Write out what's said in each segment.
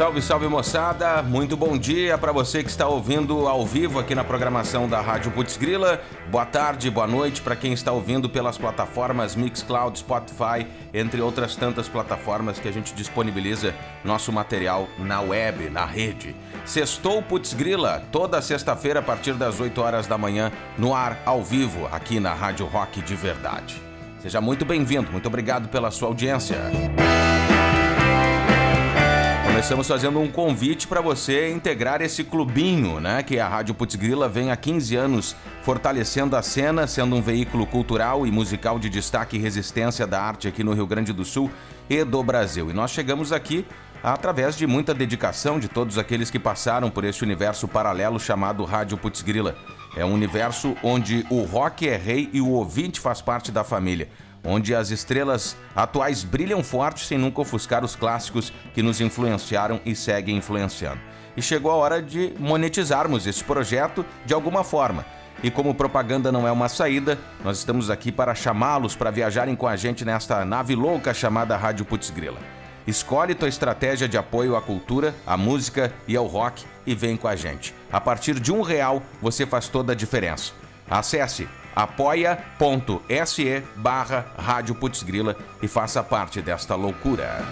Salve, salve moçada, muito bom dia para você que está ouvindo ao vivo aqui na programação da Rádio Putz Grila. Boa tarde, boa noite para quem está ouvindo pelas plataformas Mixcloud, Spotify, entre outras tantas plataformas que a gente disponibiliza nosso material na web, na rede. Sextou Putz Grila, toda sexta-feira a partir das 8 horas da manhã, no ar, ao vivo, aqui na Rádio Rock de Verdade. Seja muito bem-vindo, muito obrigado pela sua audiência. Começamos fazendo um convite para você integrar esse clubinho, né? Que a Rádio Putz Grila vem há 15 anos fortalecendo a cena, sendo um veículo cultural e musical de destaque e resistência da arte aqui no Rio Grande do Sul e do Brasil. E nós chegamos aqui através de muita dedicação de todos aqueles que passaram por esse universo paralelo chamado Rádio Putz Grila. É um universo onde o rock é rei e o ouvinte faz parte da família onde as estrelas atuais brilham forte sem nunca ofuscar os clássicos que nos influenciaram e seguem influenciando. E chegou a hora de monetizarmos esse projeto de alguma forma. E como propaganda não é uma saída, nós estamos aqui para chamá-los para viajarem com a gente nesta nave louca chamada Rádio Putz Grila. Escolhe tua estratégia de apoio à cultura, à música e ao rock e vem com a gente. A partir de um real, você faz toda a diferença. Acesse apoia.se barra Rádio Putzgrila e faça parte desta loucura.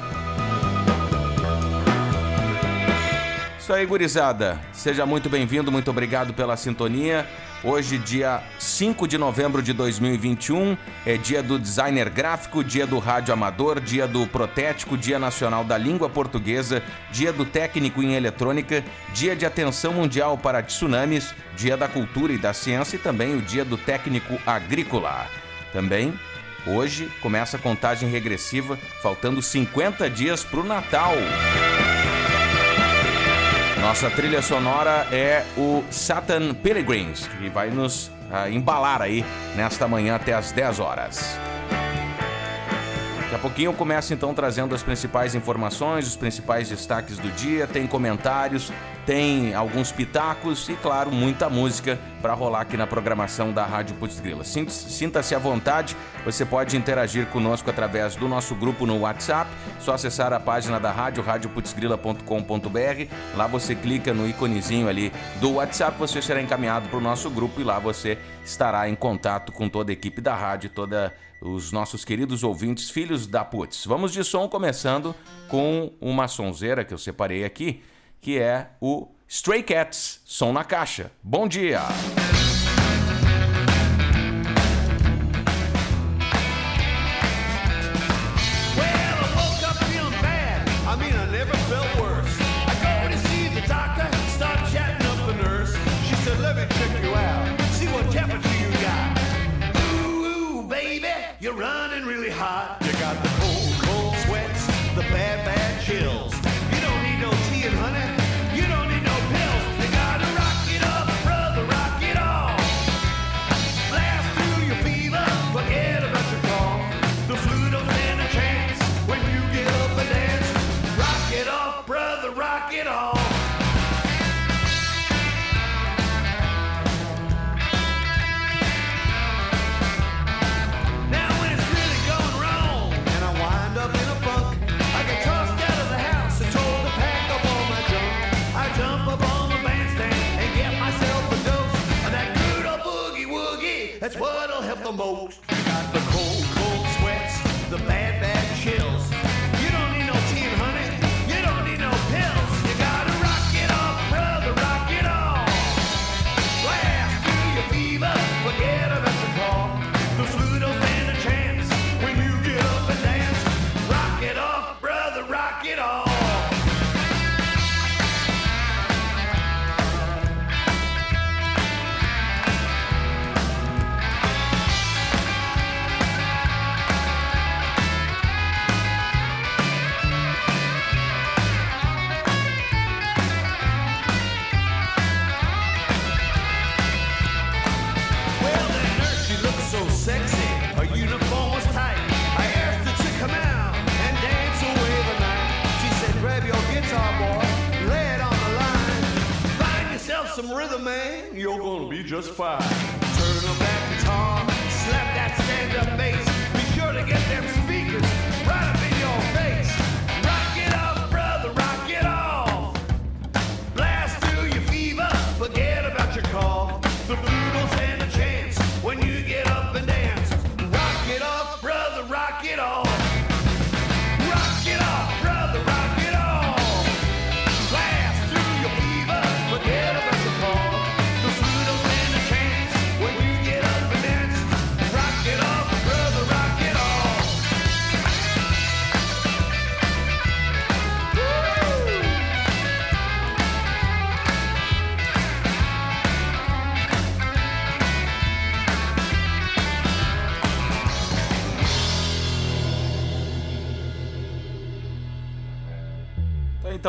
Isso aí, gurizada. Seja muito bem-vindo, muito obrigado pela sintonia. Hoje, dia 5 de novembro de 2021, é dia do designer gráfico, dia do rádio amador, dia do protético, dia nacional da língua portuguesa, dia do técnico em eletrônica, dia de atenção mundial para tsunamis, dia da cultura e da ciência e também o dia do técnico agrícola. Também Hoje começa a contagem regressiva, faltando 50 dias para o Natal. Nossa trilha sonora é o Satan Pilgrims, que vai nos uh, embalar aí nesta manhã até as 10 horas. Daqui a pouquinho eu começo então trazendo as principais informações, os principais destaques do dia, tem comentários, tem alguns pitacos e, claro, muita música para rolar aqui na programação da Rádio Putz Grila. Sinta-se à vontade, você pode interagir conosco através do nosso grupo no WhatsApp, só acessar a página da rádio, radioputzgrila.com.br. Lá você clica no íconezinho ali do WhatsApp, você será encaminhado para o nosso grupo e lá você estará em contato com toda a equipe da rádio, toda os nossos queridos ouvintes, filhos da Putz. Vamos de som começando com uma sonzeira que eu separei aqui que é o Stray Cats, som na caixa. Bom dia!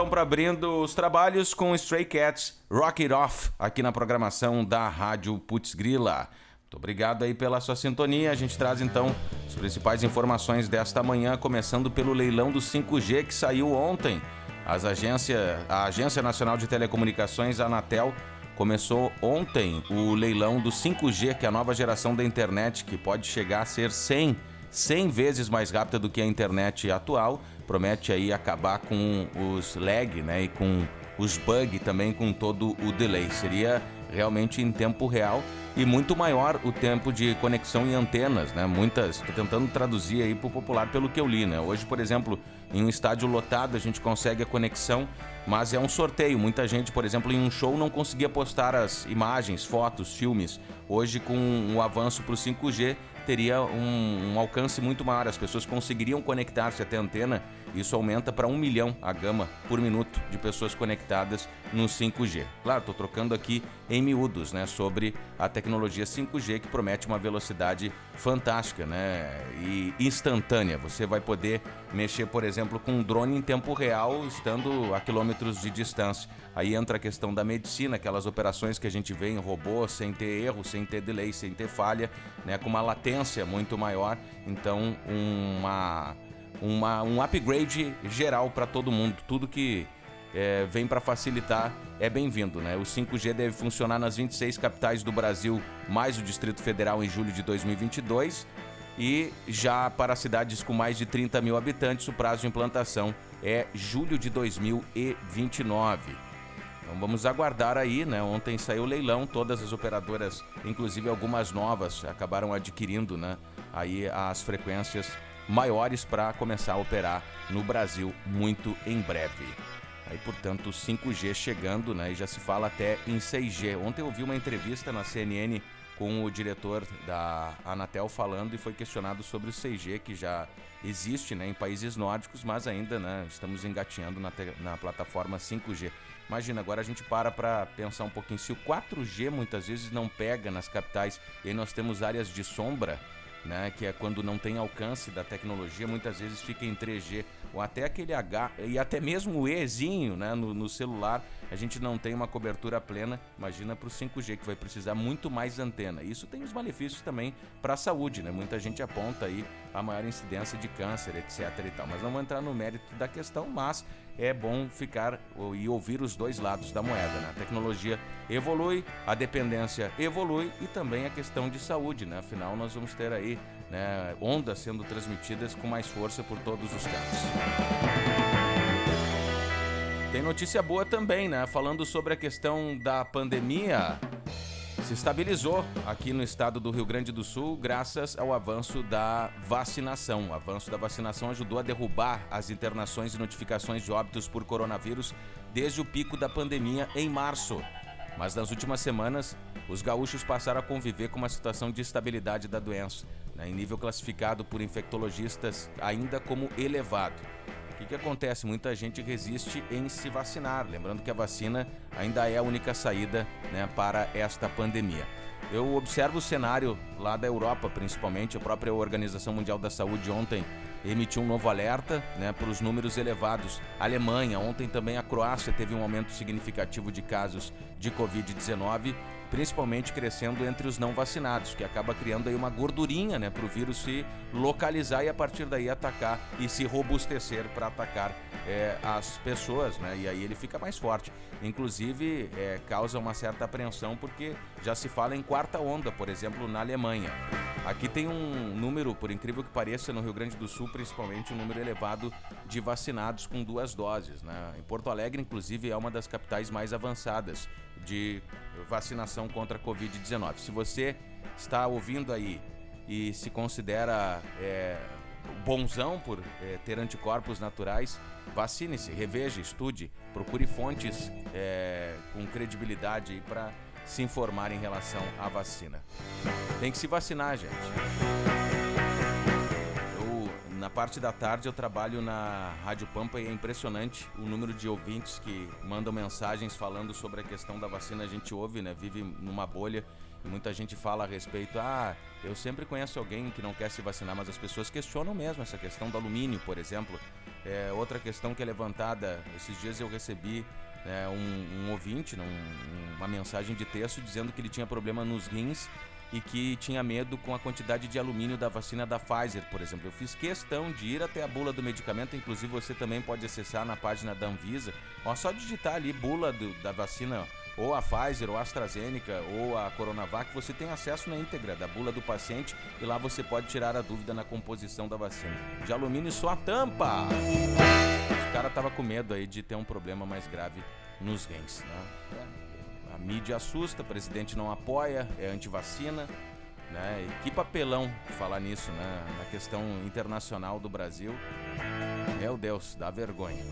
Para abrindo os trabalhos com Stray Cats, Rock It Off, aqui na programação da Rádio Putz Grila. Muito obrigado aí pela sua sintonia. A gente traz então as principais informações desta manhã, começando pelo leilão do 5G que saiu ontem. As agência, a Agência Nacional de Telecomunicações, a Anatel, começou ontem o leilão do 5G, que é a nova geração da internet, que pode chegar a ser 100, 100 vezes mais rápida do que a internet atual. Promete aí acabar com os lag, né, e com os bugs também, com todo o delay. Seria realmente em tempo real e muito maior o tempo de conexão em antenas, né? Muitas, estou tentando traduzir aí para o popular pelo que eu li, né? Hoje, por exemplo, em um estádio lotado a gente consegue a conexão, mas é um sorteio. Muita gente, por exemplo, em um show não conseguia postar as imagens, fotos, filmes. Hoje, com o avanço para o 5G, teria um, um, alcance muito maior. As pessoas conseguiriam conectar-se até a antena. Isso aumenta para um milhão a gama por minuto de pessoas conectadas no 5G. Claro, estou trocando aqui em miúdos né, sobre a tecnologia 5G que promete uma velocidade fantástica né, e instantânea. Você vai poder mexer, por exemplo, com um drone em tempo real, estando a quilômetros de distância. Aí entra a questão da medicina, aquelas operações que a gente vê em robô, sem ter erro, sem ter delay, sem ter falha, né, com uma latência muito maior, então uma, uma um upgrade geral para todo mundo. Tudo que é, vem para facilitar é bem-vindo, né? O 5G deve funcionar nas 26 capitais do Brasil, mais o Distrito Federal em julho de 2022. E já para cidades com mais de 30 mil habitantes, o prazo de implantação é julho de 2029. Então vamos aguardar aí, né? Ontem saiu o leilão, todas as operadoras, inclusive algumas novas, acabaram adquirindo, né? Aí as frequências maiores para começar a operar no Brasil muito em breve. Aí, portanto, 5G chegando, né? E já se fala até em 6G. Ontem eu vi uma entrevista na CNN com o diretor da Anatel falando e foi questionado sobre o 6G que já existe né, em países nórdicos, mas ainda né, estamos engatinhando na, na plataforma 5G. Imagina, agora a gente para para pensar um pouquinho. Se o 4G muitas vezes não pega nas capitais e aí nós temos áreas de sombra, né, que é quando não tem alcance da tecnologia, muitas vezes fica em 3G ou até aquele H e até mesmo o Ezinho né, no, no celular, a gente não tem uma cobertura plena. Imagina para o 5G que vai precisar muito mais antena. Isso tem os malefícios também para a saúde, né? Muita gente aponta aí a maior incidência de câncer, etc. e tal. Mas não vou entrar no mérito da questão, mas é bom ficar e ouvir os dois lados da moeda. Né? A tecnologia evolui, a dependência evolui e também a questão de saúde. Né? Afinal, nós vamos ter aí né, ondas sendo transmitidas com mais força por todos os cantos. Tem notícia boa também, né? Falando sobre a questão da pandemia se estabilizou aqui no estado do Rio Grande do Sul graças ao avanço da vacinação. O avanço da vacinação ajudou a derrubar as internações e notificações de óbitos por coronavírus desde o pico da pandemia em março. Mas nas últimas semanas, os gaúchos passaram a conviver com uma situação de estabilidade da doença, né, em nível classificado por infectologistas ainda como elevado que, que acontece? Muita gente resiste em se vacinar. Lembrando que a vacina ainda é a única saída né, para esta pandemia. Eu observo o cenário lá da Europa, principalmente. A própria Organização Mundial da Saúde ontem emitiu um novo alerta né, para os números elevados. A Alemanha, ontem também a Croácia teve um aumento significativo de casos de Covid-19 principalmente crescendo entre os não vacinados, que acaba criando aí uma gordurinha, né, para o vírus se localizar e a partir daí atacar e se robustecer para atacar é, as pessoas, né, e aí ele fica mais forte. Inclusive é, causa uma certa apreensão porque já se fala em quarta onda, por exemplo, na Alemanha. Aqui tem um número, por incrível que pareça, no Rio Grande do Sul, principalmente um número elevado de vacinados com duas doses. Né? Em Porto Alegre, inclusive, é uma das capitais mais avançadas de vacinação contra a Covid-19. Se você está ouvindo aí e se considera é, bonzão por é, ter anticorpos naturais, vacine-se, reveja, estude, procure fontes é, com credibilidade para se informar em relação à vacina. Tem que se vacinar, gente. Na parte da tarde, eu trabalho na Rádio Pampa e é impressionante o número de ouvintes que mandam mensagens falando sobre a questão da vacina. A gente ouve, né? Vive numa bolha e muita gente fala a respeito. Ah, eu sempre conheço alguém que não quer se vacinar, mas as pessoas questionam mesmo essa questão do alumínio, por exemplo É, outra questão que é levantada, esses dias eu recebi é, um, um, ouvinte, né, um, uma mensagem de texto dizendo que ele tinha problema nos rins e que tinha medo com a quantidade de alumínio da vacina da Pfizer, por exemplo. Eu fiz questão de ir até a bula do medicamento, inclusive você também pode acessar na página da Anvisa. Ó, só digitar ali bula do, da vacina ou a Pfizer, ou a AstraZeneca, ou a Coronavac, você tem acesso na íntegra da bula do paciente e lá você pode tirar a dúvida na composição da vacina. De alumínio só a tampa! O cara tava com medo aí de ter um problema mais grave nos rins, né? A mídia assusta, o presidente não apoia, é anti-vacina, né? E que papelão falar nisso, né? Na questão internacional do Brasil. Meu Deus, dá vergonha.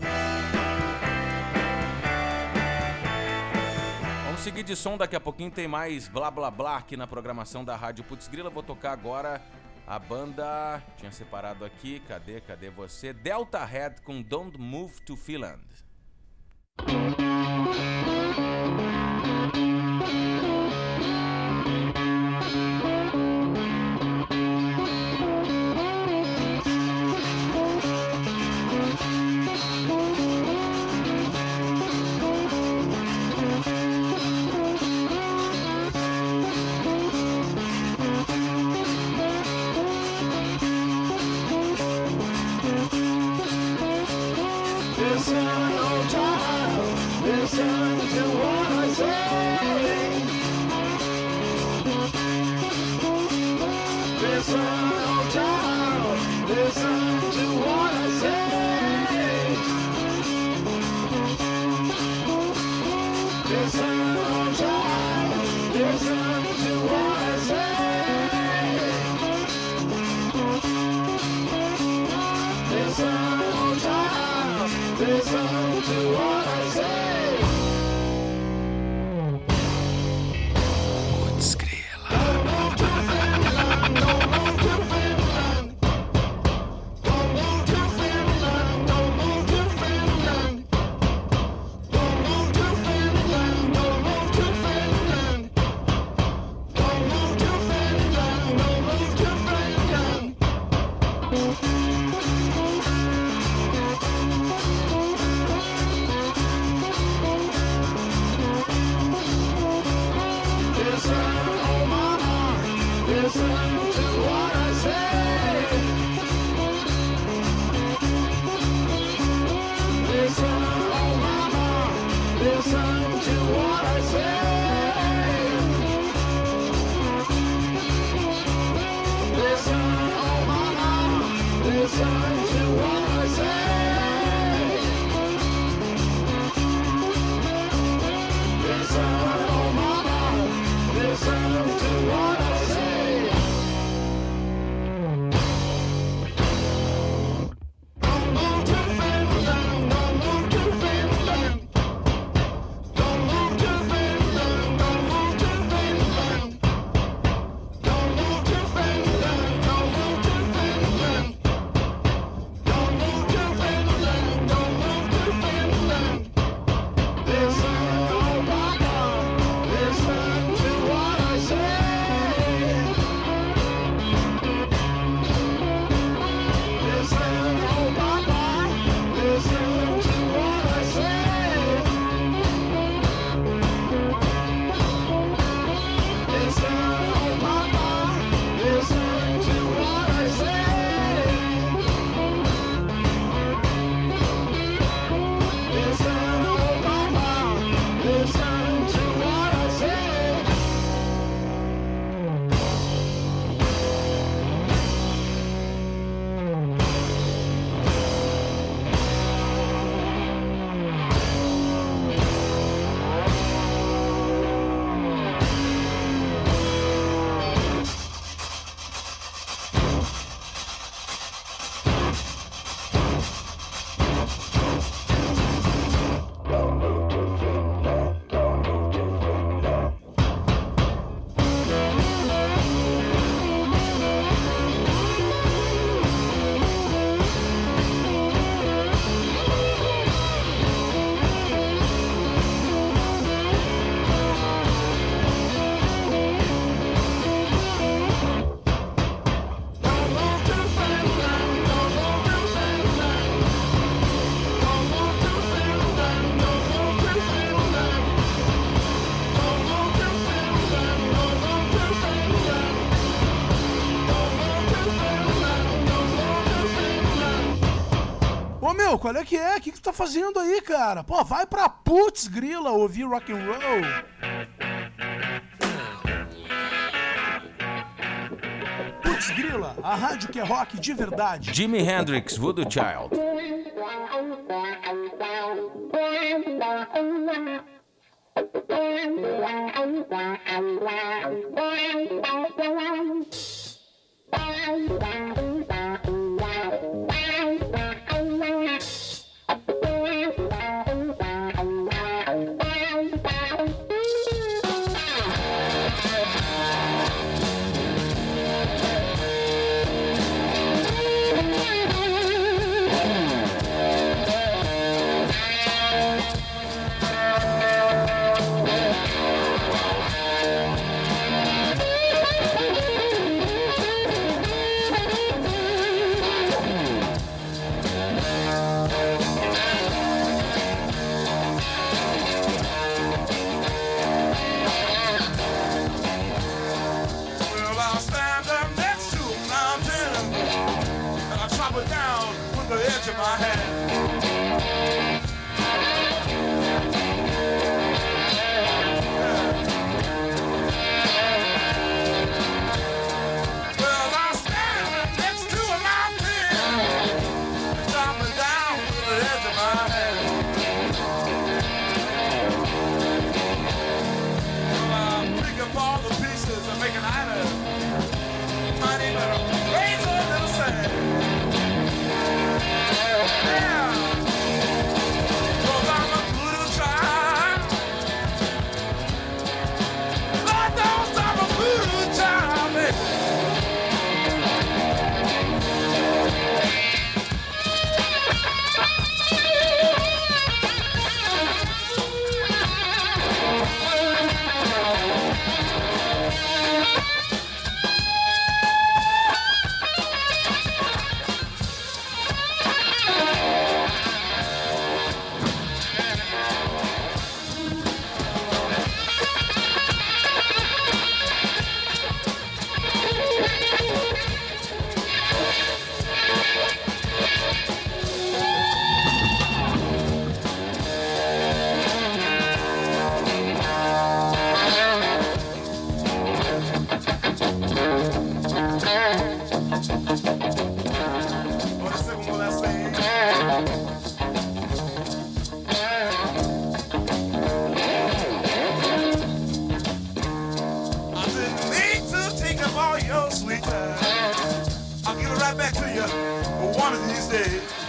Vamos seguir de som, daqui a pouquinho tem mais blá blá blá aqui na programação da Rádio Putz Grila. Vou tocar agora a banda. Tinha separado aqui, cadê, cadê você? Delta Head com Don't Move to Finland. meu, qual é que é? O que, que tu tá fazendo aí, cara? Pô, vai pra putz grila ouvir rock and roll. Putz grila, a rádio que é rock de verdade. Jimi Hendrix, Voodoo Child. Sweet time, I'll give it right back to you one of these days.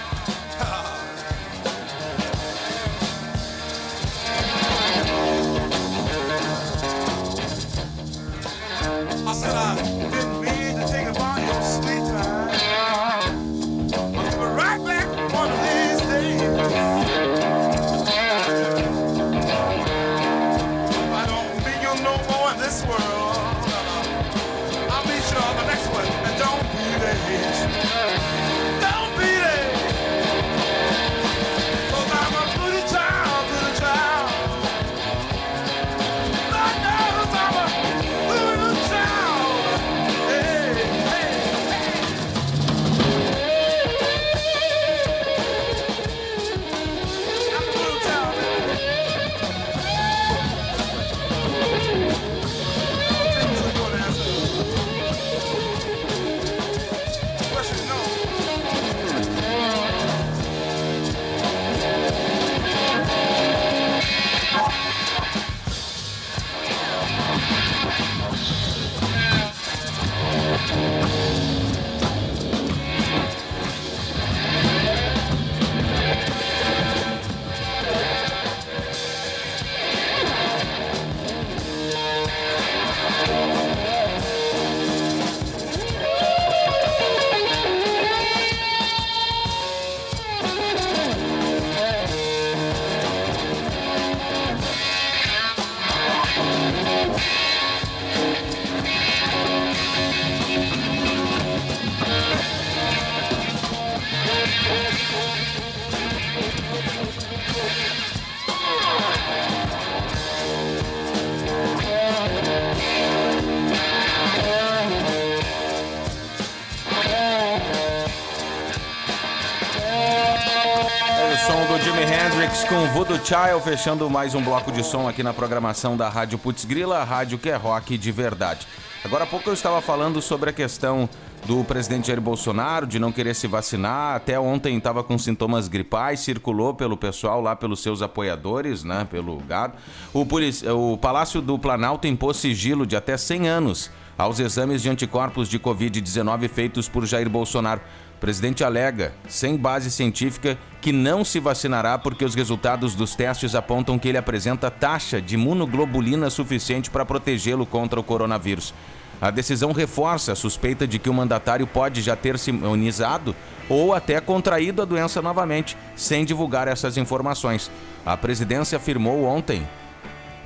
Fechando mais um bloco de som aqui na programação da Rádio Putz Grila, a rádio que é rock de verdade. Agora há pouco eu estava falando sobre a questão do presidente Jair Bolsonaro de não querer se vacinar. Até ontem estava com sintomas gripais, circulou pelo pessoal lá, pelos seus apoiadores, né, pelo gado. O, o Palácio do Planalto impôs sigilo de até 100 anos aos exames de anticorpos de Covid-19 feitos por Jair Bolsonaro. O presidente alega, sem base científica, que não se vacinará porque os resultados dos testes apontam que ele apresenta taxa de imunoglobulina suficiente para protegê-lo contra o coronavírus. A decisão reforça a suspeita de que o mandatário pode já ter se imunizado ou até contraído a doença novamente, sem divulgar essas informações. A presidência afirmou ontem,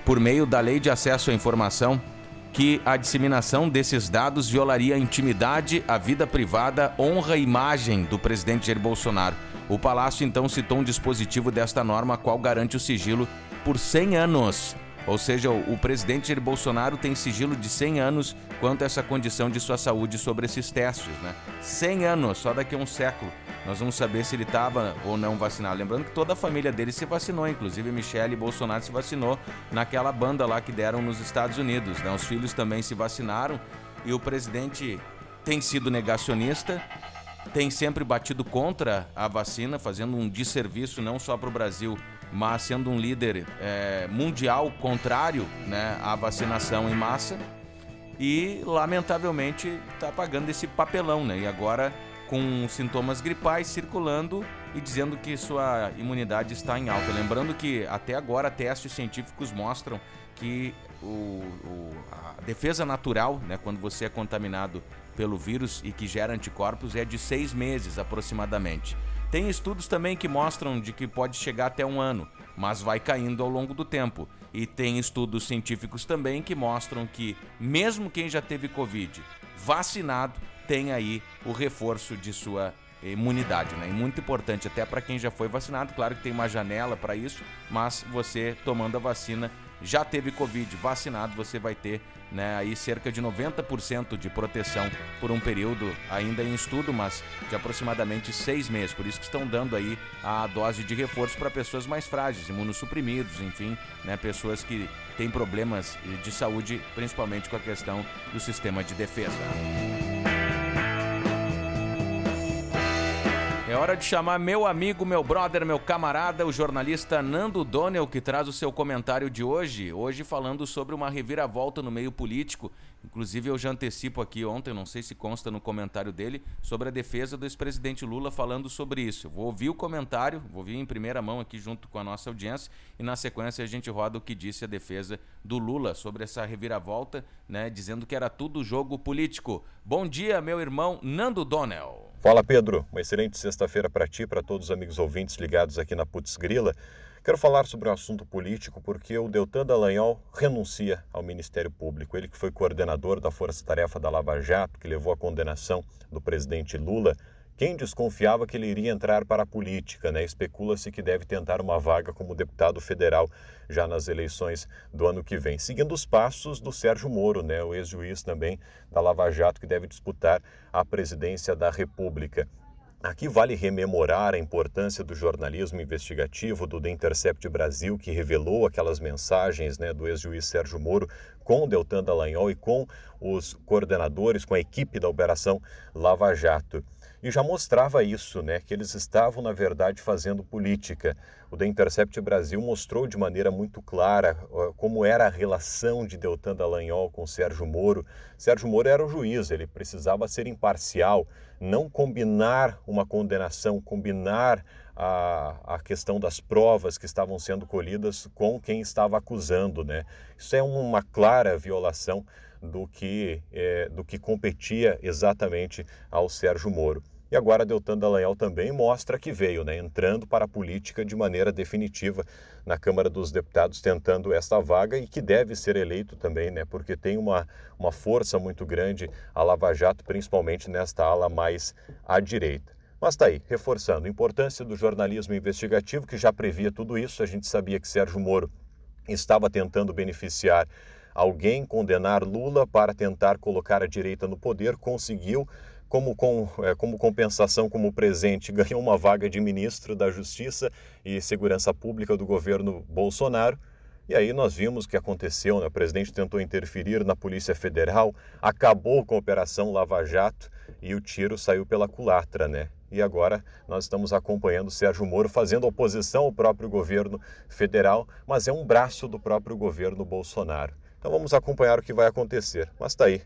por meio da Lei de Acesso à Informação, que a disseminação desses dados violaria a intimidade, a vida privada, honra e imagem do presidente Jair Bolsonaro. O Palácio então citou um dispositivo desta norma, qual garante o sigilo por 100 anos. Ou seja, o presidente Jair Bolsonaro tem sigilo de 100 anos quanto a essa condição de sua saúde sobre esses testes, né? 100 anos, só daqui a um século. Nós vamos saber se ele estava ou não vacinado. Lembrando que toda a família dele se vacinou, inclusive Michele Bolsonaro se vacinou naquela banda lá que deram nos Estados Unidos. Né? Os filhos também se vacinaram e o presidente tem sido negacionista, tem sempre batido contra a vacina, fazendo um desserviço não só para o Brasil, mas sendo um líder é, mundial contrário né, à vacinação em massa. E, lamentavelmente, está pagando esse papelão, né? E agora com sintomas gripais circulando e dizendo que sua imunidade está em alta. Lembrando que até agora testes científicos mostram que o, o, a defesa natural, né, quando você é contaminado pelo vírus e que gera anticorpos, é de seis meses aproximadamente. Tem estudos também que mostram de que pode chegar até um ano, mas vai caindo ao longo do tempo. E tem estudos científicos também que mostram que, mesmo quem já teve Covid vacinado, tem aí o reforço de sua imunidade, né? E muito importante até para quem já foi vacinado, claro que tem uma janela para isso, mas você tomando a vacina já teve Covid, vacinado, você vai ter né, aí cerca de 90% de proteção por um período ainda em estudo, mas de aproximadamente seis meses. Por isso que estão dando aí a dose de reforço para pessoas mais frágeis, imunossuprimidos, enfim, né, pessoas que têm problemas de saúde, principalmente com a questão do sistema de defesa. É hora de chamar meu amigo, meu brother, meu camarada, o jornalista Nando Donnell, que traz o seu comentário de hoje. Hoje falando sobre uma reviravolta no meio político. Inclusive, eu já antecipo aqui ontem, não sei se consta no comentário dele, sobre a defesa do ex-presidente Lula falando sobre isso. vou ouvir o comentário, vou ouvir em primeira mão aqui junto com a nossa audiência e na sequência a gente roda o que disse a defesa do Lula sobre essa reviravolta, né, dizendo que era tudo jogo político. Bom dia, meu irmão Nando Donnell. Fala Pedro, uma excelente sexta-feira para ti, para todos os amigos ouvintes ligados aqui na Putz Grila. Quero falar sobre um assunto político porque o Deltan Dallagnol renuncia ao Ministério Público. Ele que foi coordenador da Força Tarefa da Lava Jato, que levou à condenação do presidente Lula, quem desconfiava que ele iria entrar para a política, né? Especula-se que deve tentar uma vaga como deputado federal já nas eleições do ano que vem, seguindo os passos do Sérgio Moro, né? O ex-juiz também da Lava Jato que deve disputar a presidência da República. Aqui vale rememorar a importância do jornalismo investigativo do The Intercept Brasil, que revelou aquelas mensagens né, do ex-juiz Sérgio Moro com Deltan Dallagnol e com os coordenadores, com a equipe da Operação Lava Jato e já mostrava isso, né, que eles estavam, na verdade, fazendo política. O The Intercept Brasil mostrou de maneira muito clara como era a relação de Deltan Dallagnol com Sérgio Moro. Sérgio Moro era o juiz, ele precisava ser imparcial, não combinar uma condenação, combinar a, a questão das provas que estavam sendo colhidas com quem estava acusando. Né? Isso é uma clara violação do que, é, do que competia exatamente ao Sérgio Moro. E agora Deltan Dallagnol também mostra que veio, né, entrando para a política de maneira definitiva na Câmara dos Deputados, tentando esta vaga e que deve ser eleito também, né, porque tem uma, uma força muito grande a Lava Jato, principalmente nesta ala mais à direita. Mas está aí, reforçando a importância do jornalismo investigativo, que já previa tudo isso. A gente sabia que Sérgio Moro estava tentando beneficiar alguém, condenar Lula para tentar colocar a direita no poder, conseguiu como, com, é, como compensação, como presente, ganhou uma vaga de ministro da Justiça e Segurança Pública do governo Bolsonaro. E aí nós vimos o que aconteceu, né? o presidente tentou interferir na Polícia Federal, acabou com a Operação Lava Jato e o tiro saiu pela culatra, né? E agora nós estamos acompanhando Sérgio Moro fazendo oposição ao próprio governo federal, mas é um braço do próprio governo Bolsonaro. Então vamos acompanhar o que vai acontecer. Mas está aí,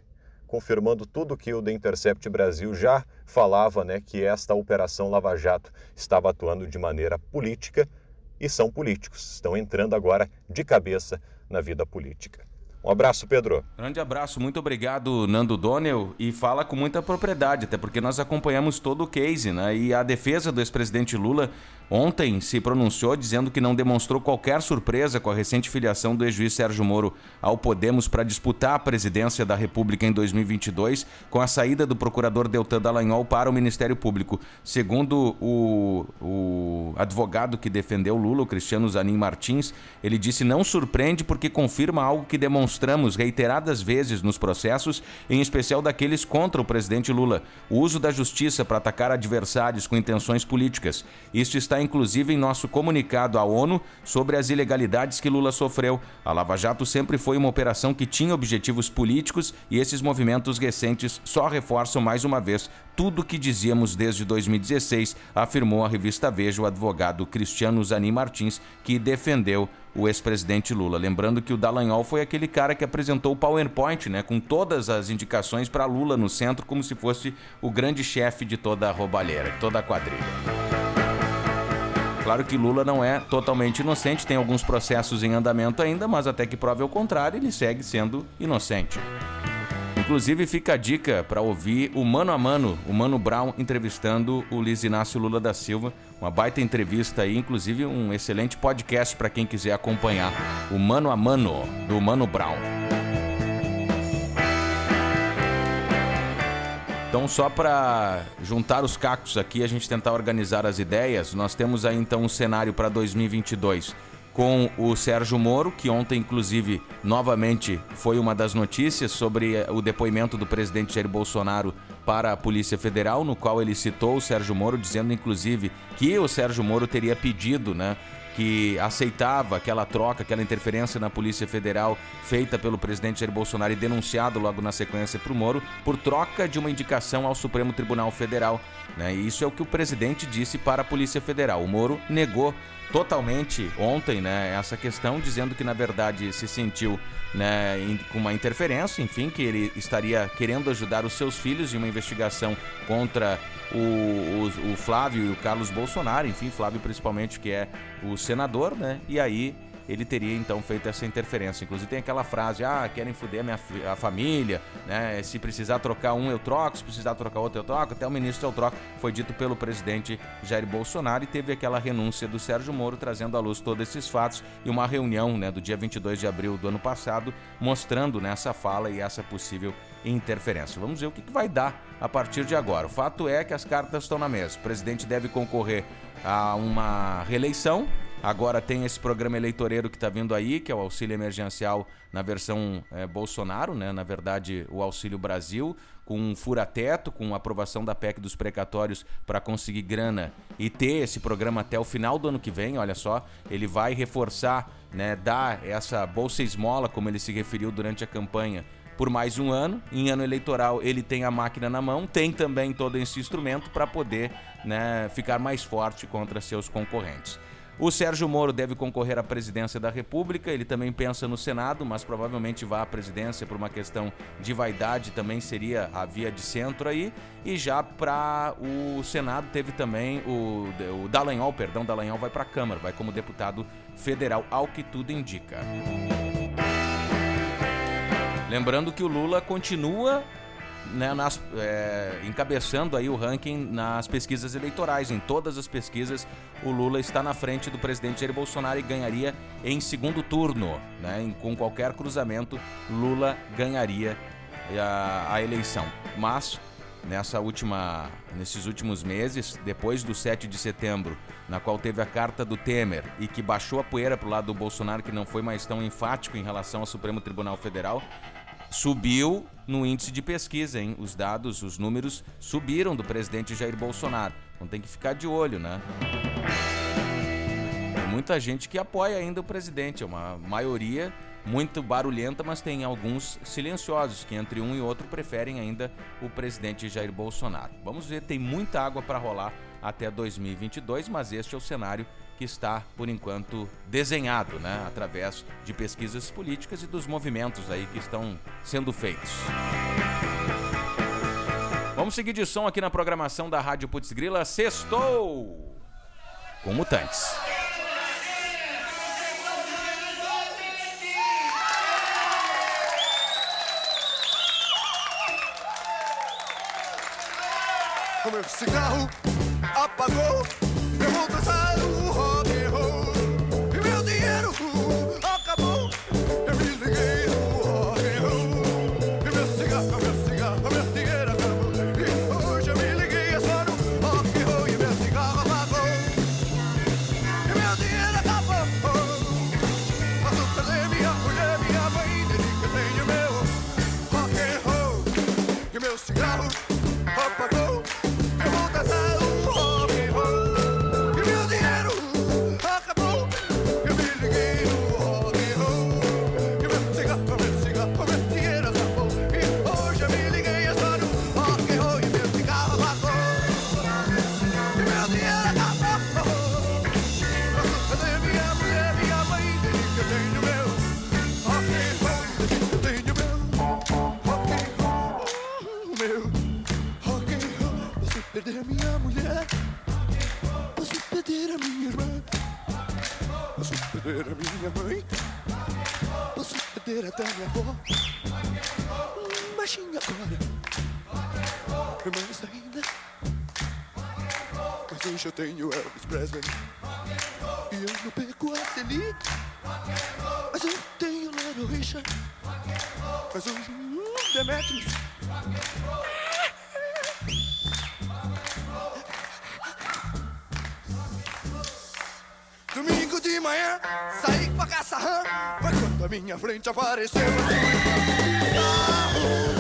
confirmando tudo que o The Intercept Brasil já falava, né, que esta operação Lava Jato estava atuando de maneira política e são políticos, estão entrando agora de cabeça na vida política. Um abraço, Pedro. Grande abraço, muito obrigado, Nando Donnell. E fala com muita propriedade, até porque nós acompanhamos todo o case, né? E a defesa do ex-presidente Lula ontem se pronunciou dizendo que não demonstrou qualquer surpresa com a recente filiação do ex-juiz Sérgio Moro ao Podemos para disputar a presidência da República em 2022, com a saída do procurador Deltan Dallagnol para o Ministério Público. Segundo o, o advogado que defendeu Lula, o Cristiano Zanin Martins, ele disse não surpreende porque confirma algo que demonstramos reiteradas vezes nos processos, em especial daqueles contra o presidente Lula: o uso da justiça para atacar adversários com intenções políticas. Isso está inclusive em nosso comunicado à ONU sobre as ilegalidades que Lula sofreu. A Lava Jato sempre foi uma operação que tinha objetivos políticos e esses movimentos recentes só reforçam mais uma vez tudo o que dizíamos desde 2016, afirmou a revista Veja o advogado Cristiano Zanin Martins, que defendeu o ex-presidente Lula. Lembrando que o Dallagnol foi aquele cara que apresentou o PowerPoint, né, com todas as indicações para Lula no centro, como se fosse o grande chefe de toda a roubalheira, de toda a quadrilha. Claro que Lula não é totalmente inocente, tem alguns processos em andamento ainda, mas até que prove o contrário, ele segue sendo inocente. Inclusive fica a dica para ouvir o Mano a Mano, o Mano Brown entrevistando o Luiz Inácio Lula da Silva. Uma baita entrevista aí, inclusive um excelente podcast para quem quiser acompanhar. O Mano a Mano, do Mano Brown. Então, só para juntar os cactos aqui, a gente tentar organizar as ideias, nós temos aí então um cenário para 2022 com o Sérgio Moro, que ontem, inclusive, novamente foi uma das notícias sobre o depoimento do presidente Jair Bolsonaro para a Polícia Federal, no qual ele citou o Sérgio Moro, dizendo, inclusive, que o Sérgio Moro teria pedido, né? que aceitava aquela troca, aquela interferência na Polícia Federal feita pelo presidente Jair Bolsonaro e denunciado logo na sequência para o Moro, por troca de uma indicação ao Supremo Tribunal Federal. Né? E isso é o que o presidente disse para a Polícia Federal. O Moro negou totalmente ontem né, essa questão, dizendo que na verdade se sentiu né, com uma interferência, enfim, que ele estaria querendo ajudar os seus filhos em uma investigação contra o, o, o Flávio e o Carlos Bolsonaro, enfim, Flávio principalmente, que é o senador, né? E aí ele teria então feito essa interferência. Inclusive tem aquela frase: ah, querem foder a minha a família, né? Se precisar trocar um, eu troco, se precisar trocar outro, eu troco, até o ministro eu troco. Foi dito pelo presidente Jair Bolsonaro e teve aquela renúncia do Sérgio Moro trazendo à luz todos esses fatos e uma reunião né, do dia 22 de abril do ano passado mostrando nessa fala e essa possível interferência. Vamos ver o que, que vai dar a partir de agora. O fato é que as cartas estão na mesa. O presidente deve concorrer a uma reeleição Agora tem esse programa eleitoreiro que está vindo aí, que é o auxílio emergencial na versão é, Bolsonaro, né? na verdade o Auxílio Brasil, com um fura-teto, com aprovação da PEC dos precatórios para conseguir grana e ter esse programa até o final do ano que vem. Olha só, ele vai reforçar, né, dar essa bolsa esmola, como ele se referiu durante a campanha, por mais um ano. Em ano eleitoral, ele tem a máquina na mão, tem também todo esse instrumento para poder né, ficar mais forte contra seus concorrentes. O Sérgio Moro deve concorrer à presidência da República. Ele também pensa no Senado, mas provavelmente vai à presidência por uma questão de vaidade, também seria a via de centro aí. E já para o Senado teve também o, o Dallagnol, perdão, Dallagnol vai para a Câmara, vai como deputado federal, ao que tudo indica. Lembrando que o Lula continua né, nas, é, encabeçando aí o ranking nas pesquisas eleitorais. Em todas as pesquisas, o Lula está na frente do presidente Jair Bolsonaro e ganharia em segundo turno. Né? Em, com qualquer cruzamento, Lula ganharia a, a eleição. Mas nessa última, nesses últimos meses, depois do 7 de setembro, na qual teve a carta do Temer e que baixou a poeira para o lado do Bolsonaro, que não foi mais tão enfático em relação ao Supremo Tribunal Federal, subiu no índice de pesquisa, hein? Os dados, os números subiram do presidente Jair Bolsonaro. Então tem que ficar de olho, né? Tem muita gente que apoia ainda o presidente, é uma maioria muito barulhenta, mas tem alguns silenciosos que entre um e outro preferem ainda o presidente Jair Bolsonaro. Vamos ver, tem muita água para rolar até 2022, mas este é o cenário que está, por enquanto, desenhado, né, através de pesquisas políticas e dos movimentos aí que estão sendo feitos. Vamos seguir de som aqui na programação da Rádio Putz Grila. Sextou com Mutantes. O meu cigarro apagou, eu vou Perder minha mulher. Posso perder a minha irmã. Posso perder a minha mãe. Posso perder até minha avó. Mas sim, agora. Mais ainda. Mas hoje eu tenho Elvis Presley. E eu não perco a Celine. Mas eu tenho Little Richard. Mas hoje, hum, Demetrius. De manhã, saí pra caça rã. Foi quando a minha frente apareceu. Bizarro,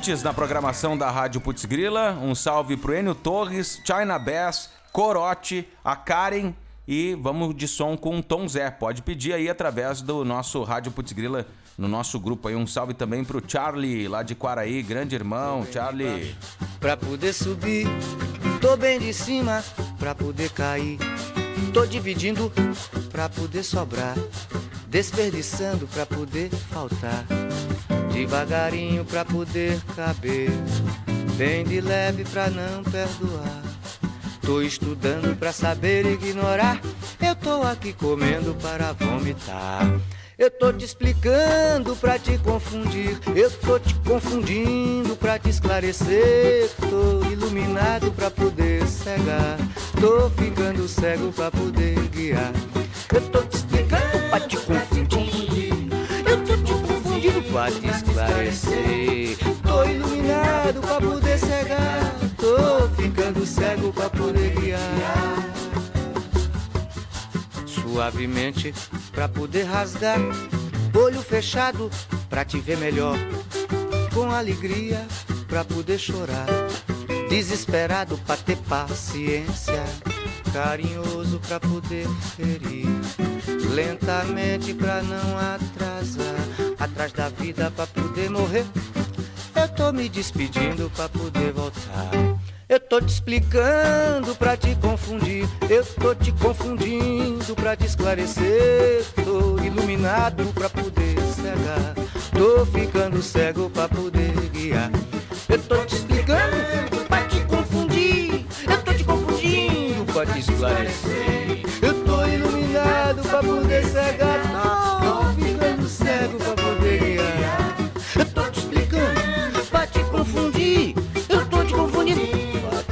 Mutantes na programação da Rádio Putz Grila. Um salve pro Enio Torres, China Bass, Corote, a Karen e vamos de som com o Tom Zé. Pode pedir aí através do nosso Rádio Putz Grila, no nosso grupo aí. Um salve também pro Charlie, lá de Quaraí, grande irmão, Charlie. Pra poder subir, tô bem de cima, pra poder cair. Tô dividindo pra poder sobrar, desperdiçando pra poder faltar. Devagarinho pra poder caber, bem de leve pra não perdoar. Tô estudando pra saber ignorar, eu tô aqui comendo para vomitar. Eu tô te explicando pra te confundir. Eu tô te confundindo pra te esclarecer. Tô iluminado pra poder cegar. Tô ficando cego pra poder guiar. Eu tô te explicando pra te pra te esclarecer. Tô iluminado pra poder cegar. Tô ficando cego pra poder guiar suavemente pra poder rasgar. Olho fechado pra te ver melhor. Com alegria pra poder chorar. Desesperado pra ter paciência. Carinhoso pra poder ferir. Lentamente pra não atrasar. Atrás da vida pra poder morrer. Eu tô me despedindo pra poder voltar. Eu tô te explicando pra te confundir. Eu tô te confundindo pra te esclarecer. Tô iluminado pra poder cegar. Tô ficando cego pra poder guiar. Eu tô te explicando pra te confundir. Eu tô te confundindo pra te esclarecer. Pra poder cegar. Tô ficando cego pra poder guiar. Eu tô te explicando pra te confundir. Eu tô te confundindo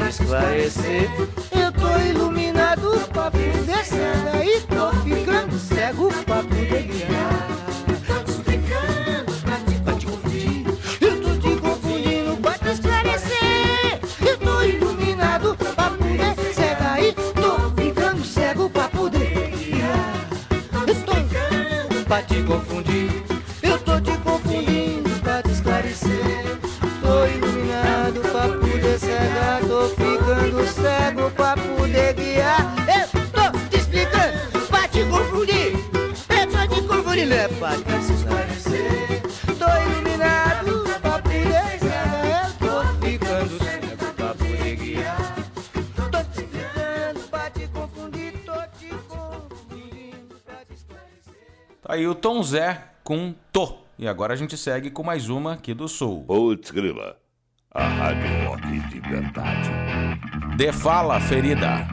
esclarecer. Eu tô iluminado pra poder cegar e é pra te esclarecer. Tô eu tô ficando cego pra poder guiar. Tô te pra te confundir, tô te confundindo pra te esclarecer. Tá aí o Tom Zé com Tô. E agora a gente segue com mais uma aqui do Sul. Putz, grila. A rádio rock de verdade. De Fala Ferida.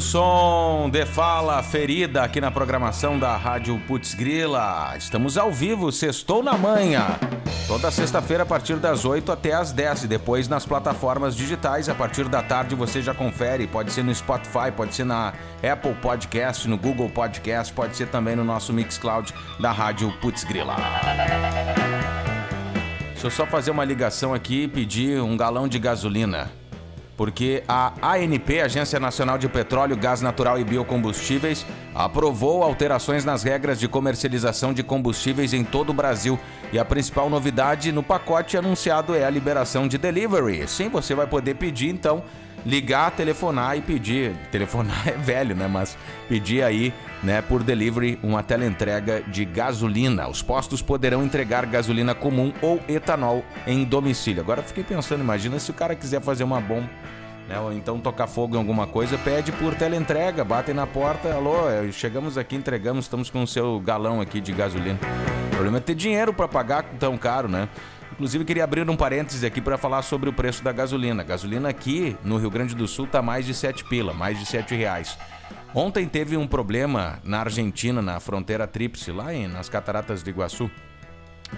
Som de fala ferida aqui na programação da Rádio Putz Grila. Estamos ao vivo, sextou na manhã. Toda sexta-feira a partir das 8 até as 10 e depois nas plataformas digitais. A partir da tarde você já confere, pode ser no Spotify, pode ser na Apple Podcast, no Google Podcast, pode ser também no nosso Mixcloud da Rádio Putz Grila. Deixa eu só fazer uma ligação aqui e pedir um galão de gasolina porque a ANP, Agência Nacional de Petróleo, Gás Natural e Biocombustíveis, aprovou alterações nas regras de comercialização de combustíveis em todo o Brasil. E a principal novidade no pacote anunciado é a liberação de delivery. Sim, você vai poder pedir então ligar, telefonar e pedir. Telefonar é velho, né? Mas pedir aí, né, por delivery, uma teleentrega de gasolina. Os postos poderão entregar gasolina comum ou etanol em domicílio. Agora fiquei pensando, imagina se o cara quiser fazer uma bomba. Né, ou então tocar fogo em alguma coisa, pede por teleentrega, batem na porta, alô, é, chegamos aqui, entregamos, estamos com o seu galão aqui de gasolina. O problema é ter dinheiro para pagar tão caro, né? Inclusive, queria abrir um parêntese aqui para falar sobre o preço da gasolina. A gasolina aqui no Rio Grande do Sul tá mais de 7 pila, mais de 7 reais. Ontem teve um problema na Argentina, na fronteira tríplice, lá em, nas cataratas do Iguaçu.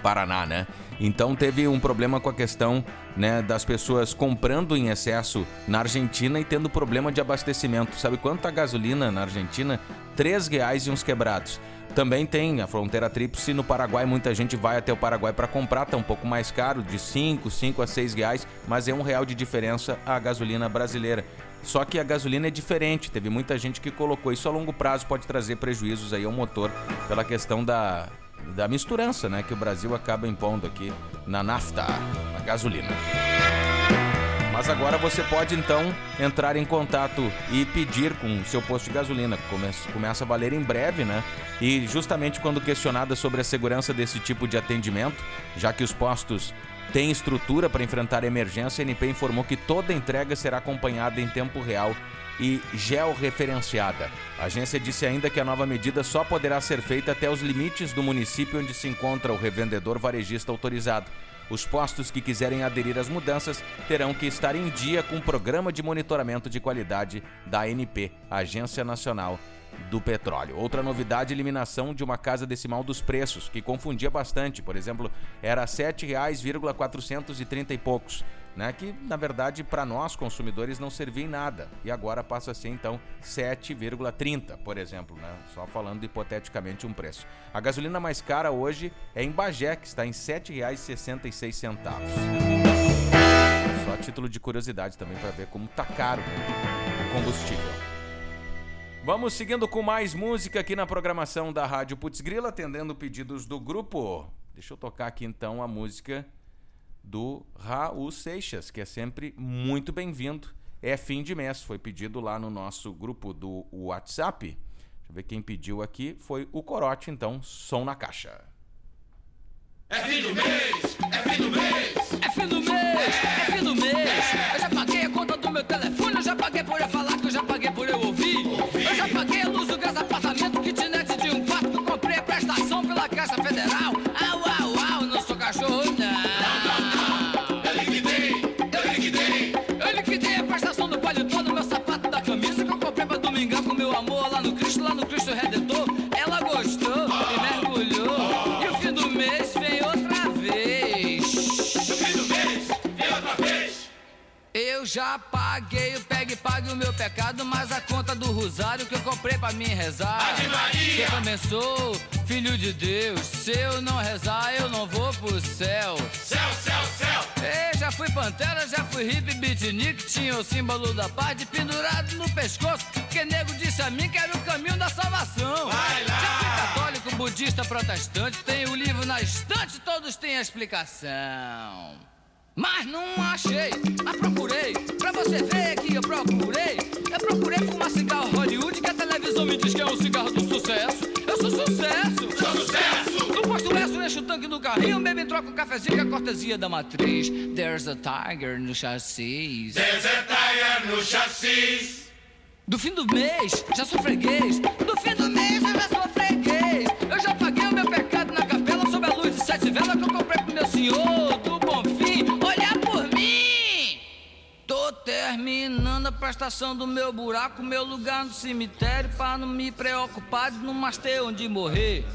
Paraná, né? Então teve um problema com a questão né, das pessoas comprando em excesso na Argentina e tendo problema de abastecimento. Sabe quanto a gasolina na Argentina? R$ reais e uns quebrados. Também tem a fronteira tríplice no Paraguai, muita gente vai até o Paraguai para comprar, tá um pouco mais caro, de 5, 5 a 6 reais, mas é um real de diferença a gasolina brasileira. Só que a gasolina é diferente, teve muita gente que colocou isso a longo prazo, pode trazer prejuízos aí ao motor pela questão da, da misturança, né, que o Brasil acaba impondo aqui na nafta, na gasolina. Mas agora você pode então entrar em contato e pedir com o seu posto de gasolina. Começa, começa a valer em breve, né? E justamente quando questionada sobre a segurança desse tipo de atendimento, já que os postos têm estrutura para enfrentar emergência, a NP informou que toda entrega será acompanhada em tempo real e georreferenciada. A agência disse ainda que a nova medida só poderá ser feita até os limites do município onde se encontra o revendedor varejista autorizado. Os postos que quiserem aderir às mudanças terão que estar em dia com o programa de monitoramento de qualidade da ANP, Agência Nacional do Petróleo. Outra novidade, eliminação de uma casa decimal dos preços, que confundia bastante. Por exemplo, era R$ 7,430 e poucos né, que na verdade para nós consumidores não servia em nada e agora passa a ser então 7,30, por exemplo, né, só falando hipoteticamente um preço. A gasolina mais cara hoje é em Bagé, que está em R$ 7,66. Só título de curiosidade também para ver como tá caro né, o combustível. Vamos seguindo com mais música aqui na programação da Rádio Putz Grila, atendendo pedidos do grupo. Deixa eu tocar aqui então a música do Raul Seixas, que é sempre muito bem-vindo. É fim de mês, foi pedido lá no nosso grupo do WhatsApp. Deixa eu ver quem pediu aqui. Foi o Corote, então, som na caixa. É fim do mês, é fim do mês, é fim do mês, é fim do mês. Eu já paguei a conta do meu telefone, amor lá no Cristo, lá no Cristo Redentor. Eu já paguei o pegue pague o meu pecado, mas a conta do rosário que eu comprei pra mim rezar. Ave Maria! Também sou filho de Deus. Se eu não rezar, eu não vou pro céu. Céu, céu, céu! Ei, já fui pantera, já fui hippie beatnik, tinha o símbolo da paz de pendurado no pescoço. Que nego disse a mim que era o caminho da salvação. Vai lá! Já fui católico, budista, protestante, tenho o livro na estante, todos têm a explicação. Mas não achei, mas procurei. Pra você ver que eu procurei. Eu procurei fumar cigarro Hollywood, que a televisão me diz que é um cigarro do sucesso. Eu sou sucesso! Sou sucesso! No posto Lesso, encho o tanque do carrinho, bebe troca um cafezinho com a cortesia da matriz. There's a tiger no chassis. There's a tire no chassis. Do fim do mês, já sou freguês. Do fim do mês, eu já sou freguês. Eu já paguei o meu pecado na capela sob a luz de sete velas que eu comprei pro meu senhor terminando a prestação do meu buraco, meu lugar no cemitério, pra não me preocupar de não mais ter onde morrer.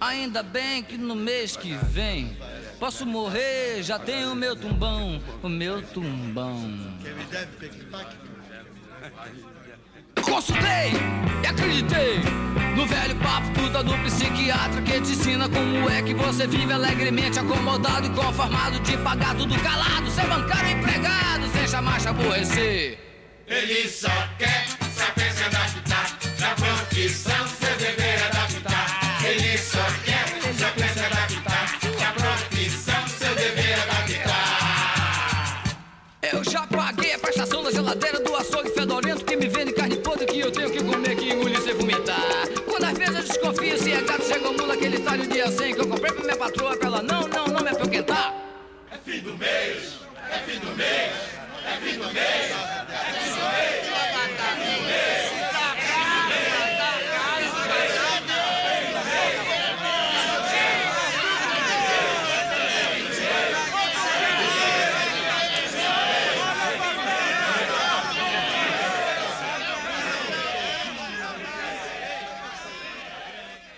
Ainda bem que no mês que vem posso morrer, já tenho o meu tumbão, o meu tumbão. Consultei e acreditei no velho papo puta do psiquiatra que te ensina como é que você vive alegremente acomodado e conformado de pagar tudo calado, ser bancário empregado, sem jamais te aborrecer. Ele só quer saber se adaptar na profissão, seu dever patroa pra ela não, não, não me apoquentar. É fim do mês, é fim do mês, é fim do mês, é fim do mês.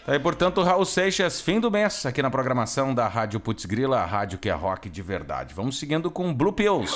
Tá aí, portanto, Raul Seixas, fim do mês, aqui na programação da Rádio Putz Grila, a rádio que é rock de verdade. Vamos seguindo com Blue Pills.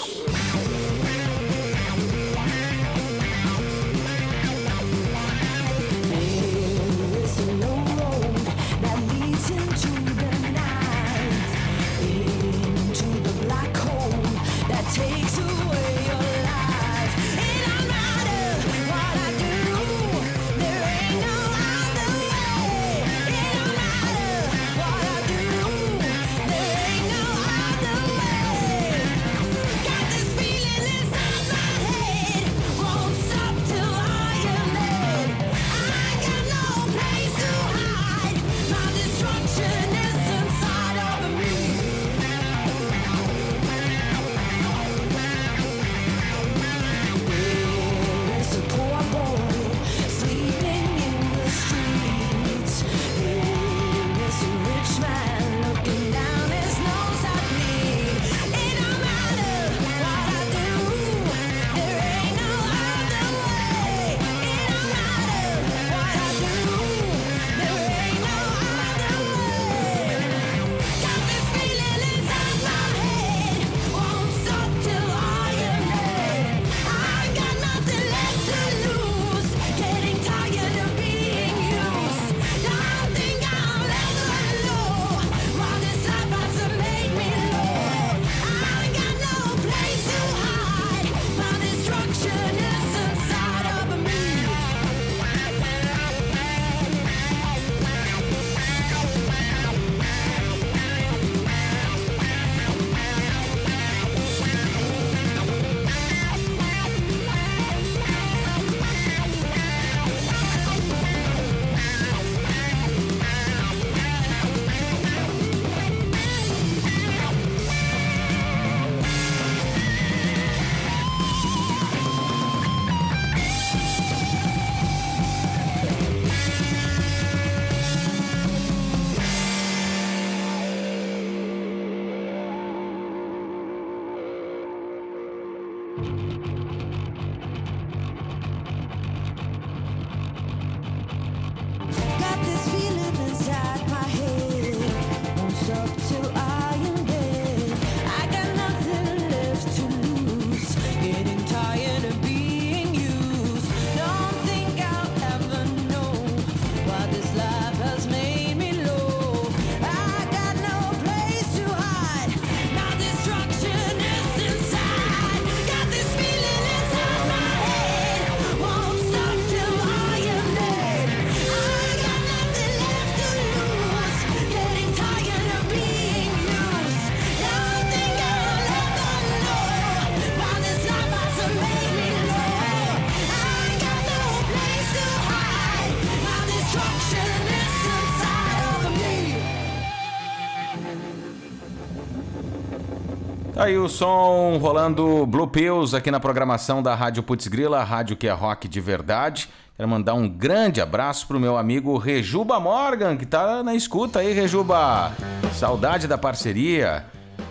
Aí o som rolando Blue Pills aqui na programação da Rádio Putz Grila, rádio que é rock de verdade. Quero mandar um grande abraço pro meu amigo Rejuba Morgan, que tá na escuta aí, Rejuba. Saudade da parceria.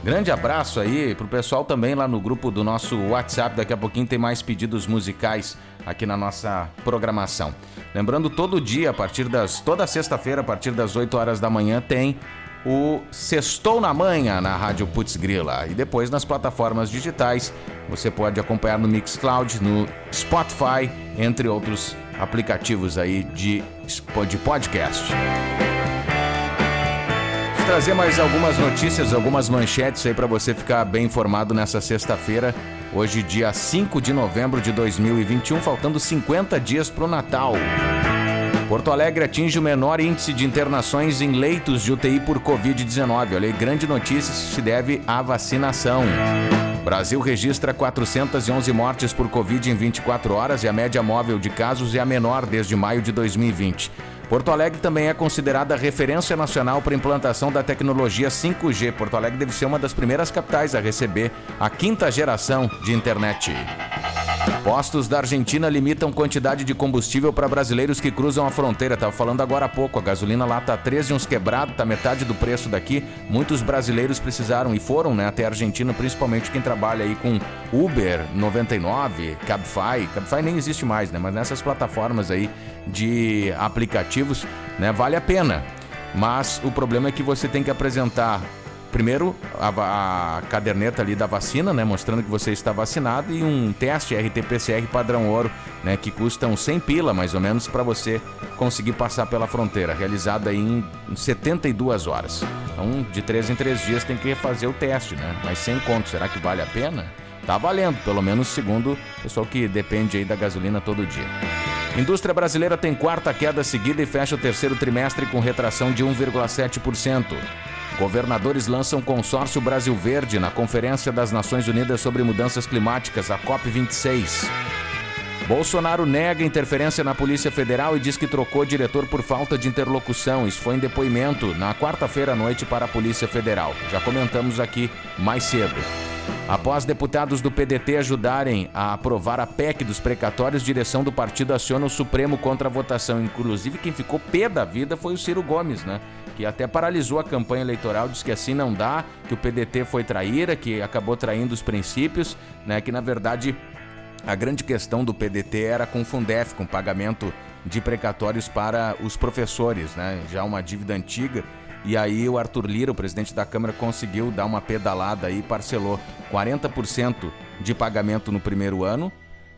Grande abraço aí pro pessoal também lá no grupo do nosso WhatsApp. Daqui a pouquinho tem mais pedidos musicais aqui na nossa programação. Lembrando, todo dia, a partir das. toda sexta-feira, a partir das 8 horas da manhã, tem o Sextou na Manhã na Rádio Putz Grila. E depois nas plataformas digitais, você pode acompanhar no Mixcloud, no Spotify, entre outros aplicativos aí de, de podcast. Vou trazer mais algumas notícias, algumas manchetes aí para você ficar bem informado nessa sexta-feira. Hoje, dia 5 de novembro de 2021, faltando 50 dias para o Natal. Porto Alegre atinge o menor índice de internações em leitos de UTI por Covid-19. Olha aí, grande notícia, se deve à vacinação. Brasil registra 411 mortes por Covid em 24 horas e a média móvel de casos é a menor desde maio de 2020. Porto Alegre também é considerada referência nacional para a implantação da tecnologia 5G. Porto Alegre deve ser uma das primeiras capitais a receber a quinta geração de internet. Postos da Argentina limitam quantidade de combustível para brasileiros que cruzam a fronteira. Tava falando agora há pouco, a gasolina lá tá 13 uns quebrado, tá metade do preço daqui. Muitos brasileiros precisaram e foram, né, até a Argentina, principalmente quem trabalha aí com Uber 99, Cabify. Cabify nem existe mais, né, mas nessas plataformas aí de aplicativos, né, vale a pena. Mas o problema é que você tem que apresentar Primeiro, a, a caderneta ali da vacina, né, mostrando que você está vacinado e um teste RT-PCR padrão ouro, né, que custa uns 100 pila mais ou menos para você conseguir passar pela fronteira, realizada em 72 horas. Então, de 3 em 3 dias tem que fazer o teste, né? Mas sem conto, será que vale a pena? Tá valendo, pelo menos segundo o pessoal que depende aí da gasolina todo dia. Indústria brasileira tem quarta queda seguida e fecha o terceiro trimestre com retração de 1,7%. Governadores lançam consórcio Brasil Verde na Conferência das Nações Unidas sobre Mudanças Climáticas, a COP26. Bolsonaro nega interferência na Polícia Federal e diz que trocou diretor por falta de interlocução. Isso foi em depoimento na quarta-feira à noite para a Polícia Federal. Já comentamos aqui mais cedo. Após deputados do PDT ajudarem a aprovar a PEC dos precatórios, direção do partido aciona o Supremo contra a votação. Inclusive, quem ficou pé da vida foi o Ciro Gomes, né? Que até paralisou a campanha eleitoral, disse que assim não dá, que o PDT foi traíra, que acabou traindo os princípios, né? Que na verdade a grande questão do PDT era com o Fundef, com pagamento de precatórios para os professores, né? Já uma dívida antiga. E aí o Arthur Lira, o presidente da Câmara, conseguiu dar uma pedalada aí, parcelou 40% de pagamento no primeiro ano,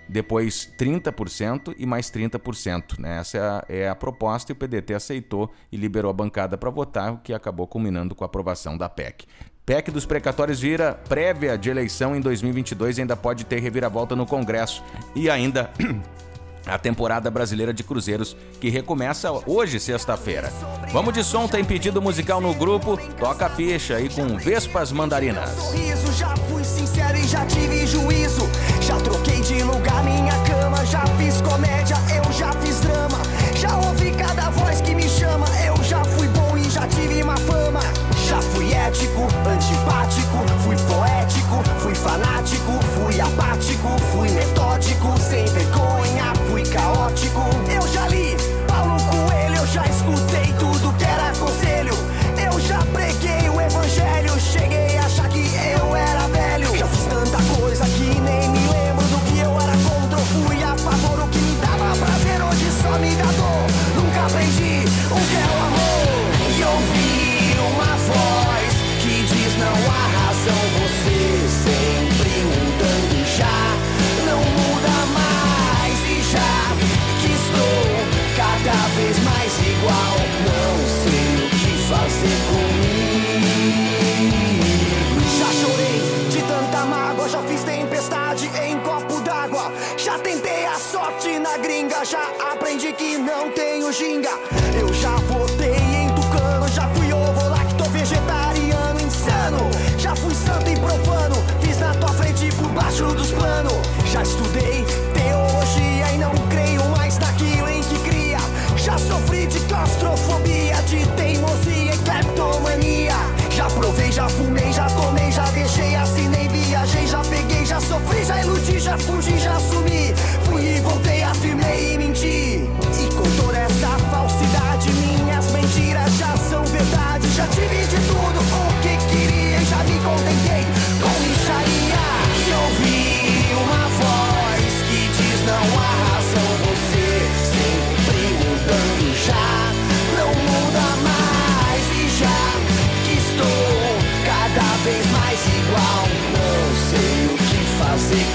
depois 30% e mais 30%. Né? Essa é a, é a proposta e o PDT aceitou e liberou a bancada para votar, o que acabou culminando com a aprovação da PEC. PEC dos precatórios vira prévia de eleição em 2022 e ainda pode ter reviravolta no Congresso. E ainda a temporada brasileira de cruzeiros que recomeça hoje, sexta-feira. Vamos de som, tem pedido musical no grupo, toca a ficha aí com Vespas Mandarinas. já fui sincero e já tive juízo. Já troquei de lugar minha cama, já fiz comédia, eu já fiz drama. Já ouvi cada voz que me chama, eu já fui bom e já tive uma fama. Já fui ético, fui poético, fui fanático, fui apático, que não tenho ginga. Eu já votei em tucano, já fui ovo lacto vegetariano insano. Já fui santo e profano, fiz na tua frente por baixo dos planos. Já estudei teologia e não creio mais naquilo em que cria. Já sofri de claustrofobia, de teimosia e cleptomania. Já provei, já fumei, já tomei, já deixei, assinei, viajei, já peguei, já sofri, já iludi, já fugi, já sumi.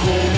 cold.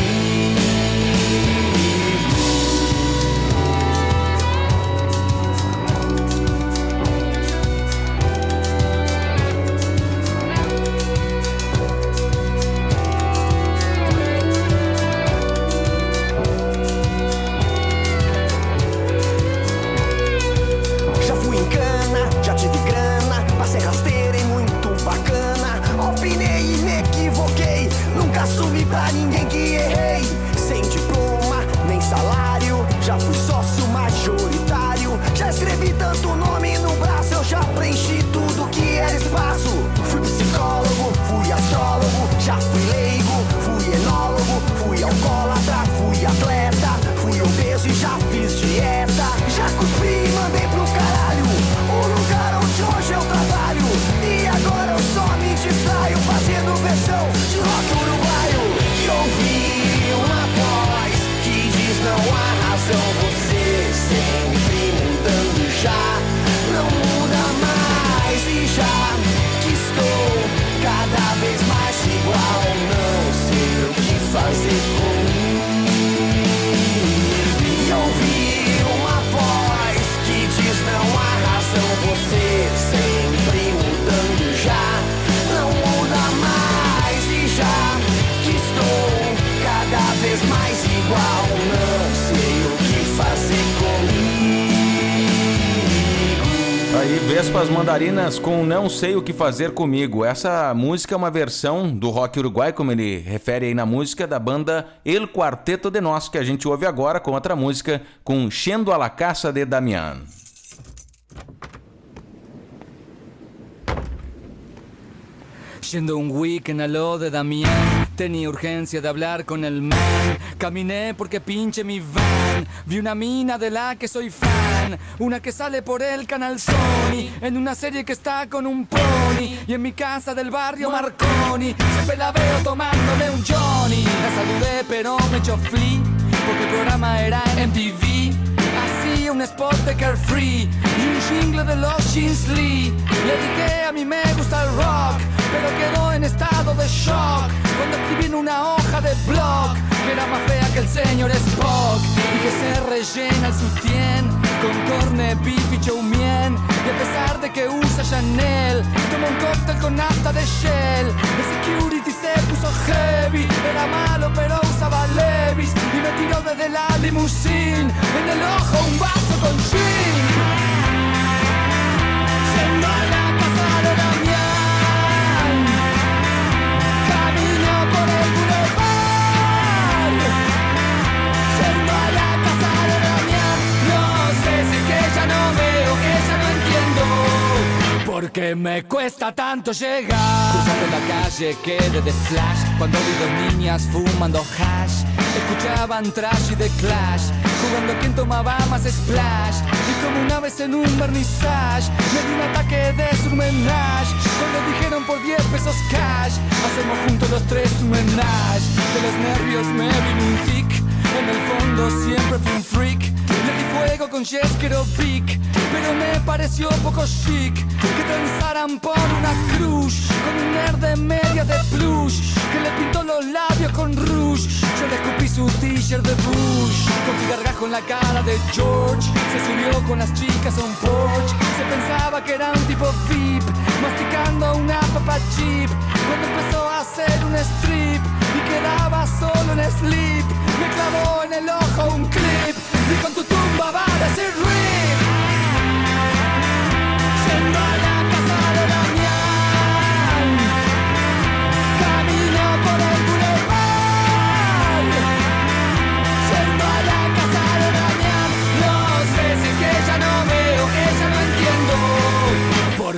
Escrevi tanto nome no braço, eu já preenchi tudo que era espaço. Fui psicólogo, fui astrólogo, já fui leigo, fazer comigo. Vespas Mandarinas com Não Sei O Que Fazer Comigo. Essa música é uma versão do rock uruguai, como ele refere aí na música, da banda El Quarteto de Nós, que a gente ouve agora com outra música, com Xendo a la Casa de Damián. Yendo un weekend a lo de Damián, tenía urgencia de hablar con el man. Caminé porque pinche mi van. Vi una mina de la que soy fan. Una que sale por el canal Sony. En una serie que está con un pony. Y en mi casa del barrio Marconi. Siempre la veo tomándole un Johnny. La saludé pero me echó flea. Porque el programa era MTV. Un spot de Carefree y un jingle de los Jeans Lee. Le dije a mí me gusta el rock, pero quedó en estado de shock cuando escribí en una hoja de blog que era más fea que el señor Spock y que se rellena el sutién con corne beef y chow mein. Y a pesar de que usa Chanel, toma un cóctel con nafta de Shell. El security se puso heavy, era malo pero Levis y me tiró desde la limusine en el ojo un vaso con gin. Porque me cuesta tanto llegar. Cruzando la calle quedé de flash cuando vi dos niñas fumando hash. Escuchaban trash y de clash, jugando a quien tomaba más splash. Y como una vez en un vernissage, me di un ataque de surmenage. Cuando dijeron por 10 pesos cash, hacemos juntos los tres un menage. De los nervios me vino un tic, en el fondo siempre fui un freak. Le di fuego con Jeskero Pic, pero me pareció poco chic que transaran por una cruz con un nerd de media de plush que le pintó los labios con rouge. Yo le escupí su t-shirt de Bush con gargajo en la cara de George. Se subió con las chicas a un porch. Se pensaba que era un tipo VIP, masticando una papa chip. Cuando empezó a hacer un strip y quedaba solo en sleep, me clavó en el ojo un clip y con tu tumba va a decir RIP.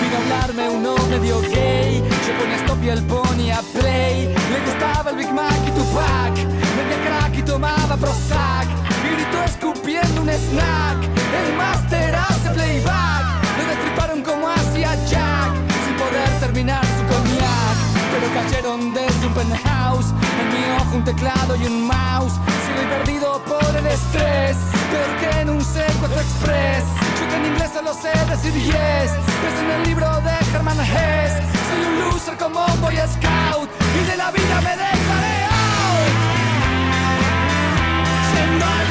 Vino a hablarme uno medio gay, yo ponía stop y el pony a play. Le gustaba el Big Mac y Tupac, vendía crack y tomaba Prozac gritó escupiendo un snack. El máster hace playback, lo destriparon como hacía Jack, sin poder terminar su cognac. Pero cayeron desde un penthouse, en mi ojo un teclado y un mouse. Sigo perdido por el estrés, peor que en un secuestro express. En inglés solo sé decir yes, es en el libro de Herman Hess. Soy un loser como un boy scout y de la vida me declaré out. Yendo a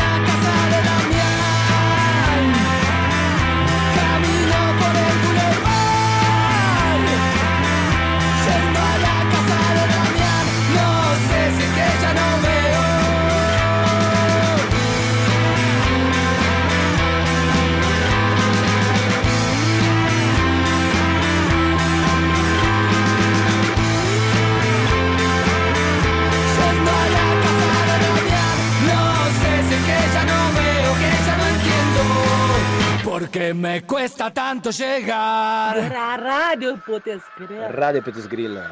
Porque me cuesta tanto llegar. Era a Rádio Putz Grila. Rádio Putz Grila.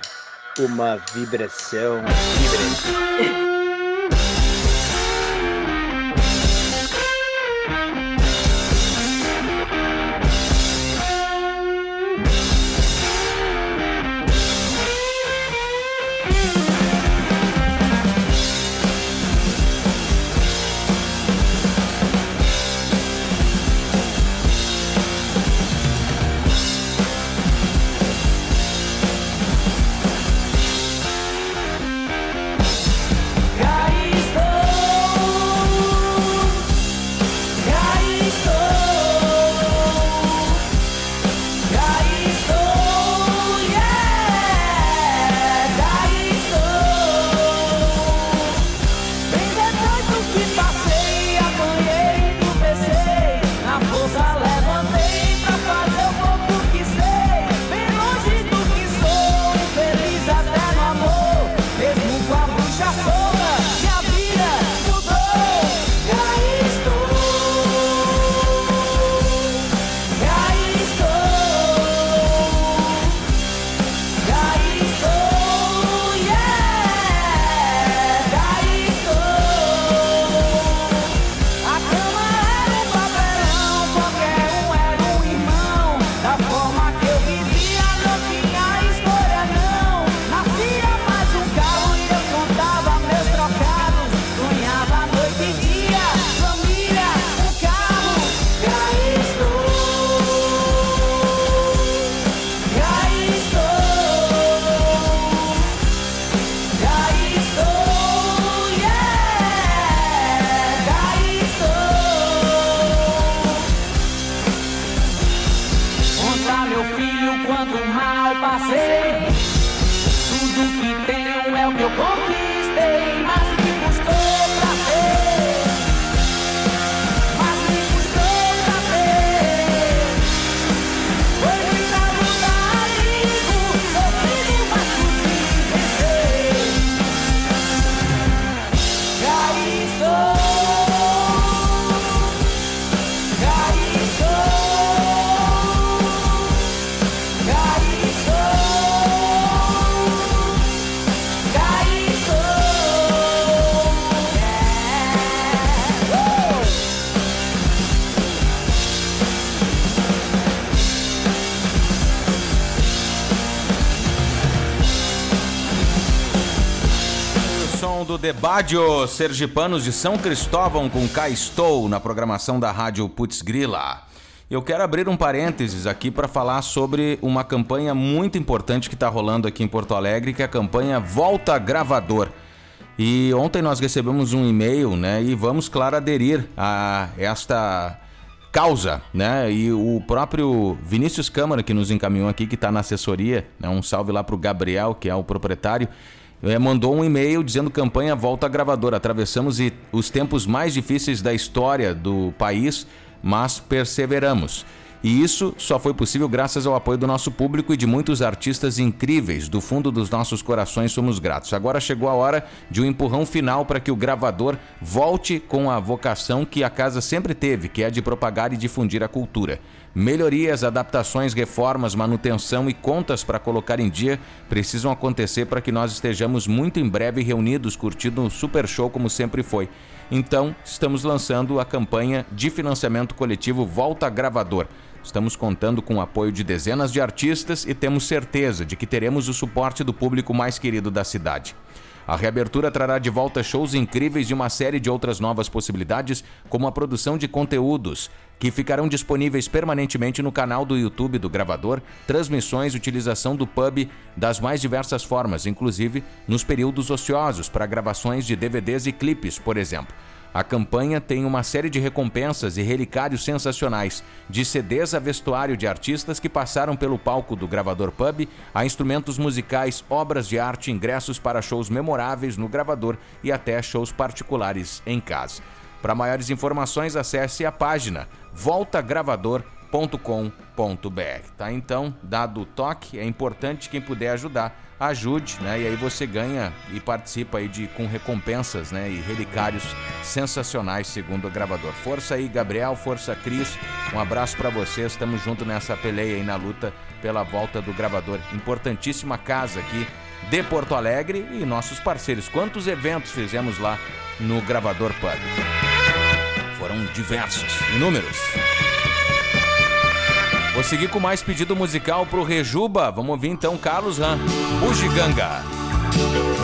Uma vibração vibrante. Debadio, sergipanos de São Cristóvão com Cá Estou na programação da Rádio Putz Grila. Eu quero abrir um parênteses aqui para falar sobre uma campanha muito importante que está rolando aqui em Porto Alegre, que é a campanha Volta Gravador. E ontem nós recebemos um e-mail, né? E vamos, claro, aderir a esta causa, né? E o próprio Vinícius Câmara, que nos encaminhou aqui, que está na assessoria, né? um salve lá para o Gabriel, que é o proprietário, eh, mandou um e-mail dizendo campanha volta a gravadora. Atravessamos os tempos mais difíceis da história do país, mas perseveramos. E isso só foi possível graças ao apoio do nosso público e de muitos artistas incríveis. Do fundo dos nossos corações somos gratos. Agora chegou a hora de um empurrão final para que o gravador volte com a vocação que a casa sempre teve, que é de propagar e difundir a cultura. Melhorias, adaptações, reformas, manutenção e contas para colocar em dia precisam acontecer para que nós estejamos muito em breve reunidos curtindo um super show como sempre foi. Então, estamos lançando a campanha de financiamento coletivo Volta Gravador. Estamos contando com o apoio de dezenas de artistas e temos certeza de que teremos o suporte do público mais querido da cidade. A reabertura trará de volta shows incríveis e uma série de outras novas possibilidades, como a produção de conteúdos, que ficarão disponíveis permanentemente no canal do YouTube do gravador, transmissões utilização do pub das mais diversas formas, inclusive nos períodos ociosos para gravações de DVDs e clipes, por exemplo. A campanha tem uma série de recompensas e relicários sensacionais, de CDs a vestuário de artistas que passaram pelo palco do gravador pub, a instrumentos musicais, obras de arte, ingressos para shows memoráveis no gravador e até shows particulares em casa. Para maiores informações, acesse a página voltagravador.com.br. Tá então, dado o toque, é importante quem puder ajudar, ajude, né? E aí você ganha e participa aí de com recompensas, né? E relicários sensacionais segundo o gravador. Força aí, Gabriel, força Cris. Um abraço pra vocês. Estamos junto nessa peleia aí na luta pela volta do gravador. Importantíssima casa aqui de Porto Alegre e nossos parceiros. Quantos eventos fizemos lá no Gravador Pub? Foram diversos, inúmeros. Vou seguir com mais pedido musical pro Rejuba. Vamos ouvir então Carlos Ram, Bugiganga. Meu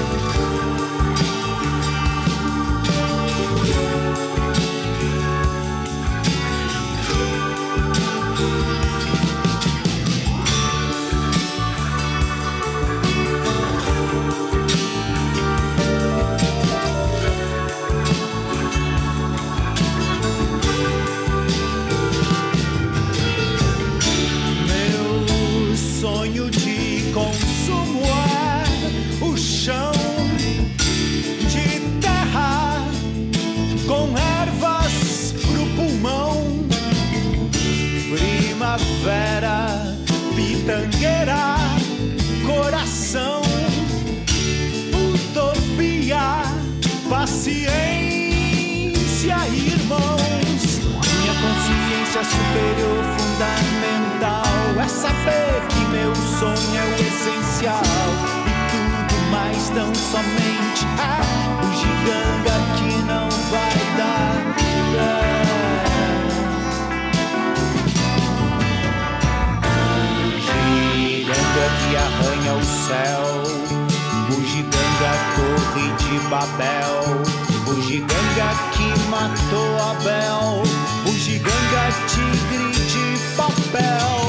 sonho de consumo é o chão de terra com ervas pro pulmão. Primavera, pitangueira, coração, utopia, paciência, irmãos. Minha consciência superior fundamental é saber meu sonho é o essencial. E tudo mais tão somente é o giganga que não vai dar. Giganga que arranha o céu, o giganga torre de Babel, o giganga que matou Abel, o giganga tigre de papel,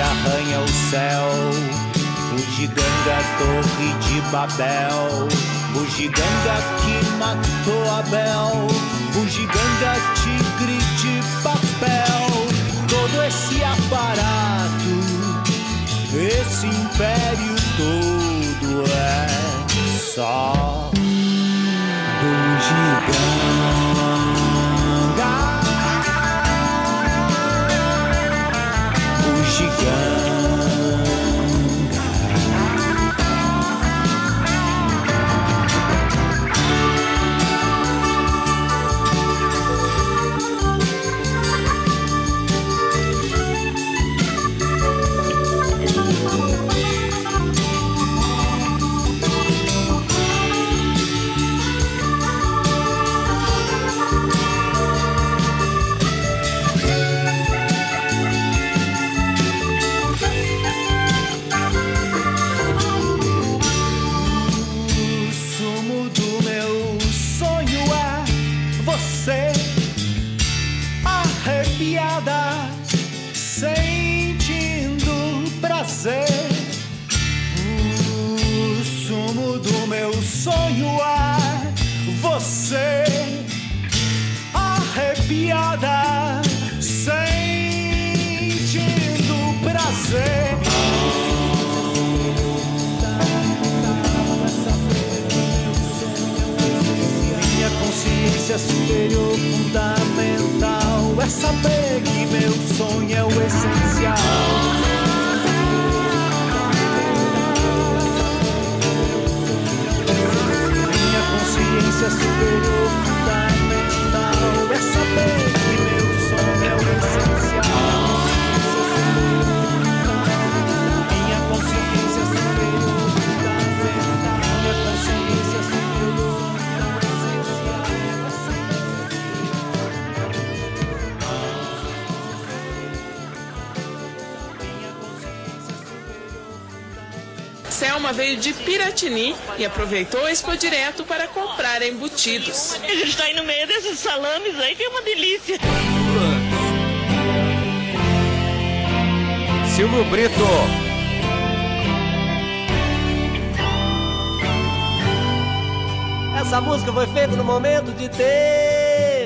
arranha o céu, o giganga torre de Babel, o giganga que matou Abel, o giganga tigre de papel, todo esse aparato, esse império todo é só do giganga. O pra saber que meu sonho é o essencial. Minha consciência superior fundamental é saber que meu sonho é o essencial. Selma veio de Piratini e aproveitou a Expo Direto para comprar embutidos. A gente tá aí no meio desses salames aí que é uma delícia. Silvio Brito. Essa música foi feita no momento de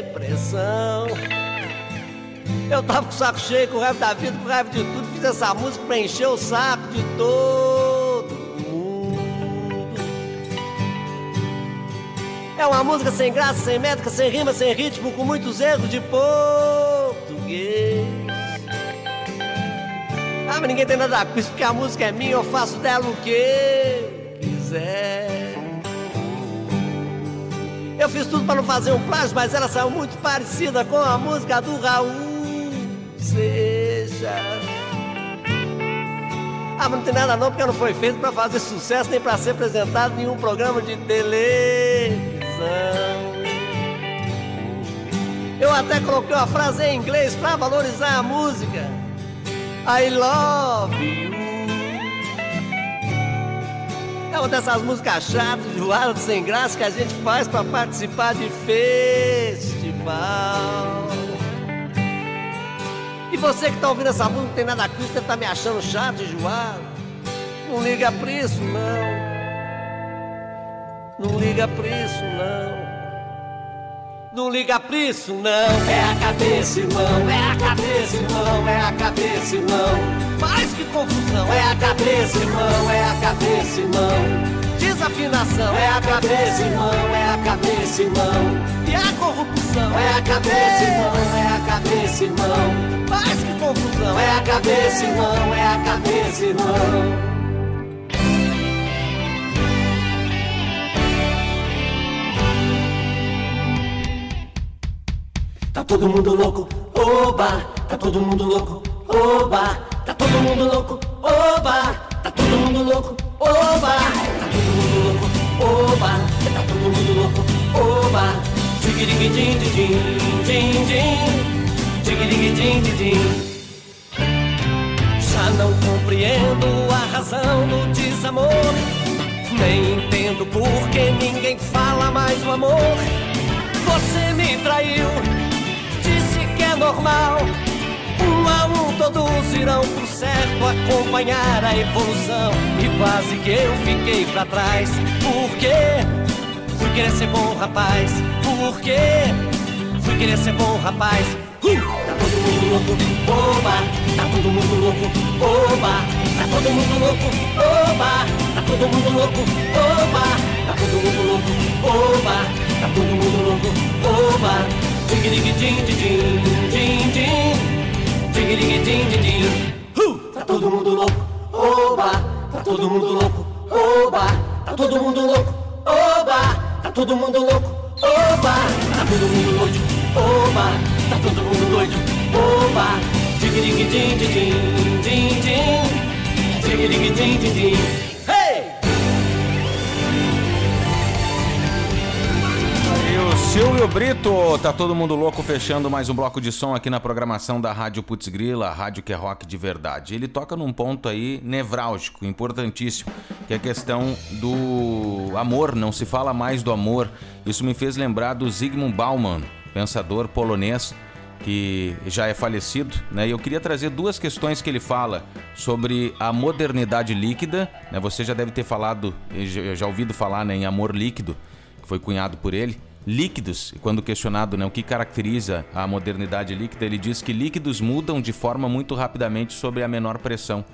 depressão. Eu tava com o saco cheio, com raiva da vida, com raiva de tudo. Fiz essa música pra encher o saco de todo É uma música sem graça, sem métrica, sem rima, sem ritmo, com muitos erros de português. Ah, mas ninguém tem nada com isso, porque a música é minha, eu faço dela o que quiser. Eu fiz tudo pra não fazer um plágio, mas ela saiu muito parecida com a música do Raul Seixas. Ah, mas não tem nada não, porque não foi feito pra fazer sucesso nem pra ser apresentado em um programa de televisão. Eu até coloquei uma frase em inglês pra valorizar a música. I love you. É uma dessas músicas chatas, enjoadas, sem graça que a gente faz pra participar de festival. E você que tá ouvindo essa música não tem nada com isso, deve tá me achando chato, enjoado. Não liga pra isso, não. Não liga pra isso, não. Não liga pra isso, não. É a cabeça, irmão. É a cabeça, irmão. É a cabeça, irmão. Mas que confusão. É a cabeça, irmão. É a cabeça, irmão. Desafinação. É a cabeça, irmão. É a cabeça, irmão. E a corrupção. É a cabeça, irmão. É a cabeça, irmão. Mas que confusão. É a cabeça, irmão. É a cabeça, irmão. Tá todo mundo louco, oba, tá todo mundo louco, oba, tá todo mundo louco, oba, tá todo mundo louco, oba, tá todo mundo louco, oba, tá todo mundo louco, oba, tigirigue din din din tigirigue din. Já não compreendo a razão do desamor, nem entendo por que ninguém fala mais do amor. Você me traiu é normal. Um a um todos irão pro certo acompanhar a evolução. E quase que eu fiquei pra trás. Por quê? Fui querer ser bom rapaz. Por quê? Fui querer ser bom rapaz. Uh! Tá todo mundo louco, oba! Tá todo mundo louco, oba! Tá todo mundo louco, oba! Tá todo mundo louco, oba! Tá todo mundo louco, oba! Tá todo mundo louco, oba! Tá todo mundo louco, oba! Tá todo mundo louco, oba! Tá todo mundo louco, oba! Tá todo mundo louco, oba! Tá todo mundo doido, oba! Tá todo mundo doido, oba! Tigirigue din din din din din Tigirigue din din din o Silvio Brito, tá todo mundo louco fechando mais um bloco de som aqui na programação da Rádio Putz Grila, a rádio que é rock de verdade. Ele toca num ponto aí nevrálgico, importantíssimo, que é a questão do amor, não se fala mais do amor. Isso me fez lembrar do Zygmunt Bauman, pensador polonês, que já é falecido, né? E eu queria trazer duas questões que ele fala sobre a modernidade líquida, né? Você já deve ter falado, já ouvido falar né, em amor líquido, que foi cunhado por ele. Líquidos, quando questionado né, o que caracteriza a modernidade líquida, ele diz que líquidos mudam de forma muito rapidamente sob a menor pressão.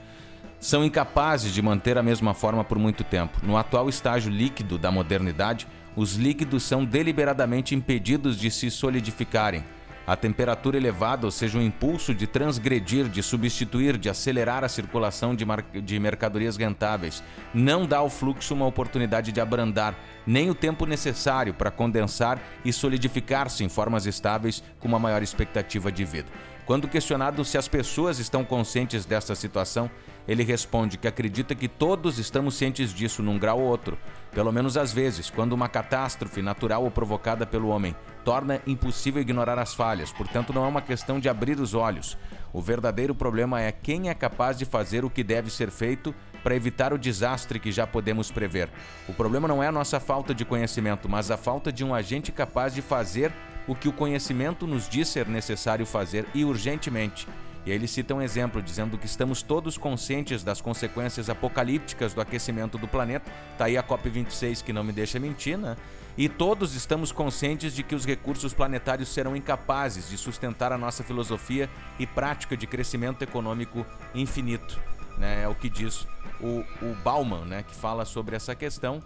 São incapazes de manter a mesma forma por muito tempo. No atual estágio líquido da modernidade, os líquidos são deliberadamente impedidos de se solidificarem. A temperatura elevada, ou seja, o impulso de transgredir, de substituir, de acelerar a circulação de, de mercadorias rentáveis, não dá ao fluxo uma oportunidade de abrandar, nem o tempo necessário para condensar e solidificar-se em formas estáveis com uma maior expectativa de vida. Quando questionado se as pessoas estão conscientes dessa situação, ele responde que acredita que todos estamos cientes disso num grau ou outro, pelo menos às vezes, quando uma catástrofe natural ou provocada pelo homem torna impossível ignorar as falhas, portanto não é uma questão de abrir os olhos. O verdadeiro problema é quem é capaz de fazer o que deve ser feito para evitar o desastre que já podemos prever. O problema não é a nossa falta de conhecimento, mas a falta de um agente capaz de fazer o que o conhecimento nos diz ser necessário fazer e urgentemente. E ele cita um exemplo, dizendo que estamos todos conscientes das consequências apocalípticas do aquecimento do planeta. Tá aí a COP26 que não me deixa mentir, né? E todos estamos conscientes de que os recursos planetários serão incapazes de sustentar a nossa filosofia e prática de crescimento econômico infinito. Né? É o que diz o, o Bauman, né? que fala sobre essa questão.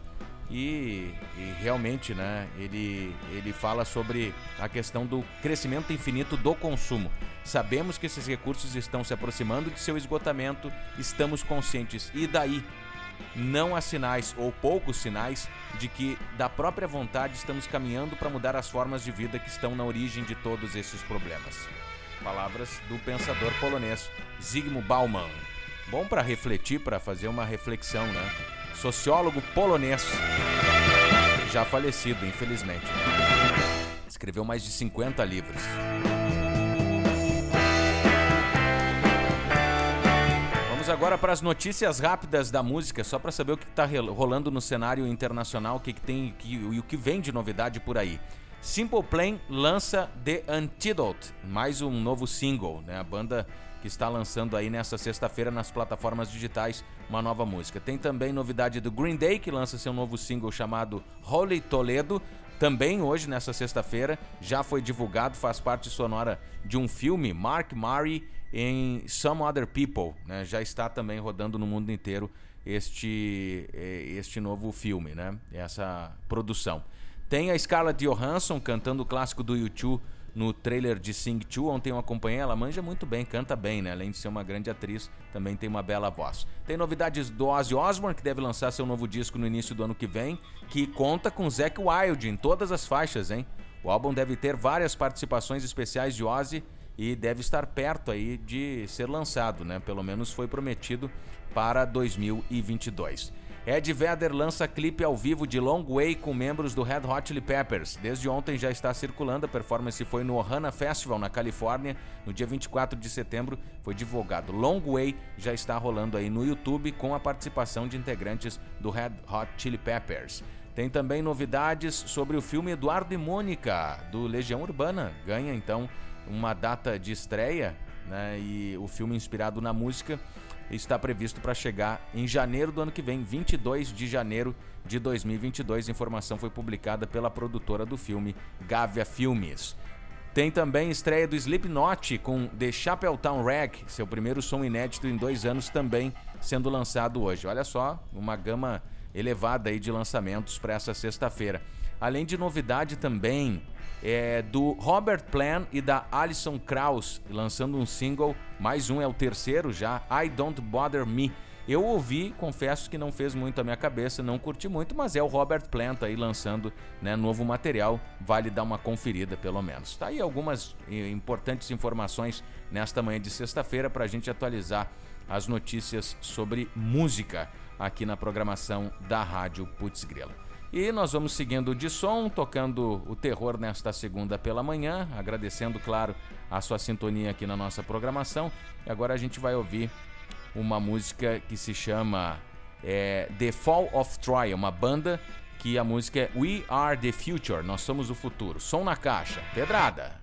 E, e realmente, né, ele, ele fala sobre a questão do crescimento infinito do consumo. Sabemos que esses recursos estão se aproximando de seu esgotamento, estamos conscientes. E daí? Não há sinais, ou poucos sinais, de que, da própria vontade, estamos caminhando para mudar as formas de vida que estão na origem de todos esses problemas. Palavras do pensador polonês Zygmunt Bauman. Bom para refletir, para fazer uma reflexão, né? Sociólogo polonês, já falecido, infelizmente. Escreveu mais de 50 livros. Agora para as notícias rápidas da música, só para saber o que está rolando no cenário internacional, o que, que tem que, e o que vem de novidade por aí. Simple Plan lança The Antidote, mais um novo single, né? A banda que está lançando aí nessa sexta-feira nas plataformas digitais uma nova música. Tem também novidade do Green Day, que lança seu novo single chamado Holy Toledo. Também hoje, nessa sexta-feira, já foi divulgado, faz parte sonora de um filme, Mark Murray em Some Other People. Né? Já está também rodando no mundo inteiro este, eh, este novo filme, né? essa produção. Tem a Scarlett Johansson cantando o clássico do YouTube no trailer de Sing 2. Ontem eu acompanhei, ela manja muito bem, canta bem, né? Além de ser uma grande atriz, também tem uma bela voz. Tem novidades do Ozzy Osbourne, que deve lançar seu novo disco no início do ano que vem, que conta com Zac Wild em todas as faixas, hein? O álbum deve ter várias participações especiais de Ozzy e deve estar perto aí de ser lançado, né? Pelo menos foi prometido para 2022. Ed Vedder lança clipe ao vivo de Long Way com membros do Red Hot Chili Peppers. Desde ontem já está circulando, a performance foi no Ohana Festival na Califórnia, no dia 24 de setembro foi divulgado. Long Way já está rolando aí no YouTube com a participação de integrantes do Red Hot Chili Peppers. Tem também novidades sobre o filme Eduardo e Mônica, do Legião Urbana. Ganha então uma data de estreia, né? E o filme inspirado na música está previsto para chegar em janeiro do ano que vem, 22 de janeiro de 2022. A informação foi publicada pela produtora do filme, Gávea Filmes. Tem também estreia do Slipknot com The Chapeltown Rag, seu primeiro som inédito em dois anos, também sendo lançado hoje. Olha só, uma gama elevada aí de lançamentos para essa sexta-feira. Além de novidade também é, do Robert Plant e da Alison Krauss, lançando um single, mais um é o terceiro já, I Don't Bother Me. Eu ouvi, confesso que não fez muito a minha cabeça, não curti muito, mas é o Robert Plant aí lançando né, novo material, vale dar uma conferida pelo menos. Tá aí algumas eh, importantes informações nesta manhã de sexta-feira para a gente atualizar as notícias sobre música aqui na programação da Rádio Putz Grila. E nós vamos seguindo de som, tocando o terror nesta segunda pela manhã, agradecendo, claro, a sua sintonia aqui na nossa programação. E agora a gente vai ouvir uma música que se chama é, The Fall of Troy, uma banda que a música é We Are the Future, nós somos o futuro. Som na caixa, pedrada.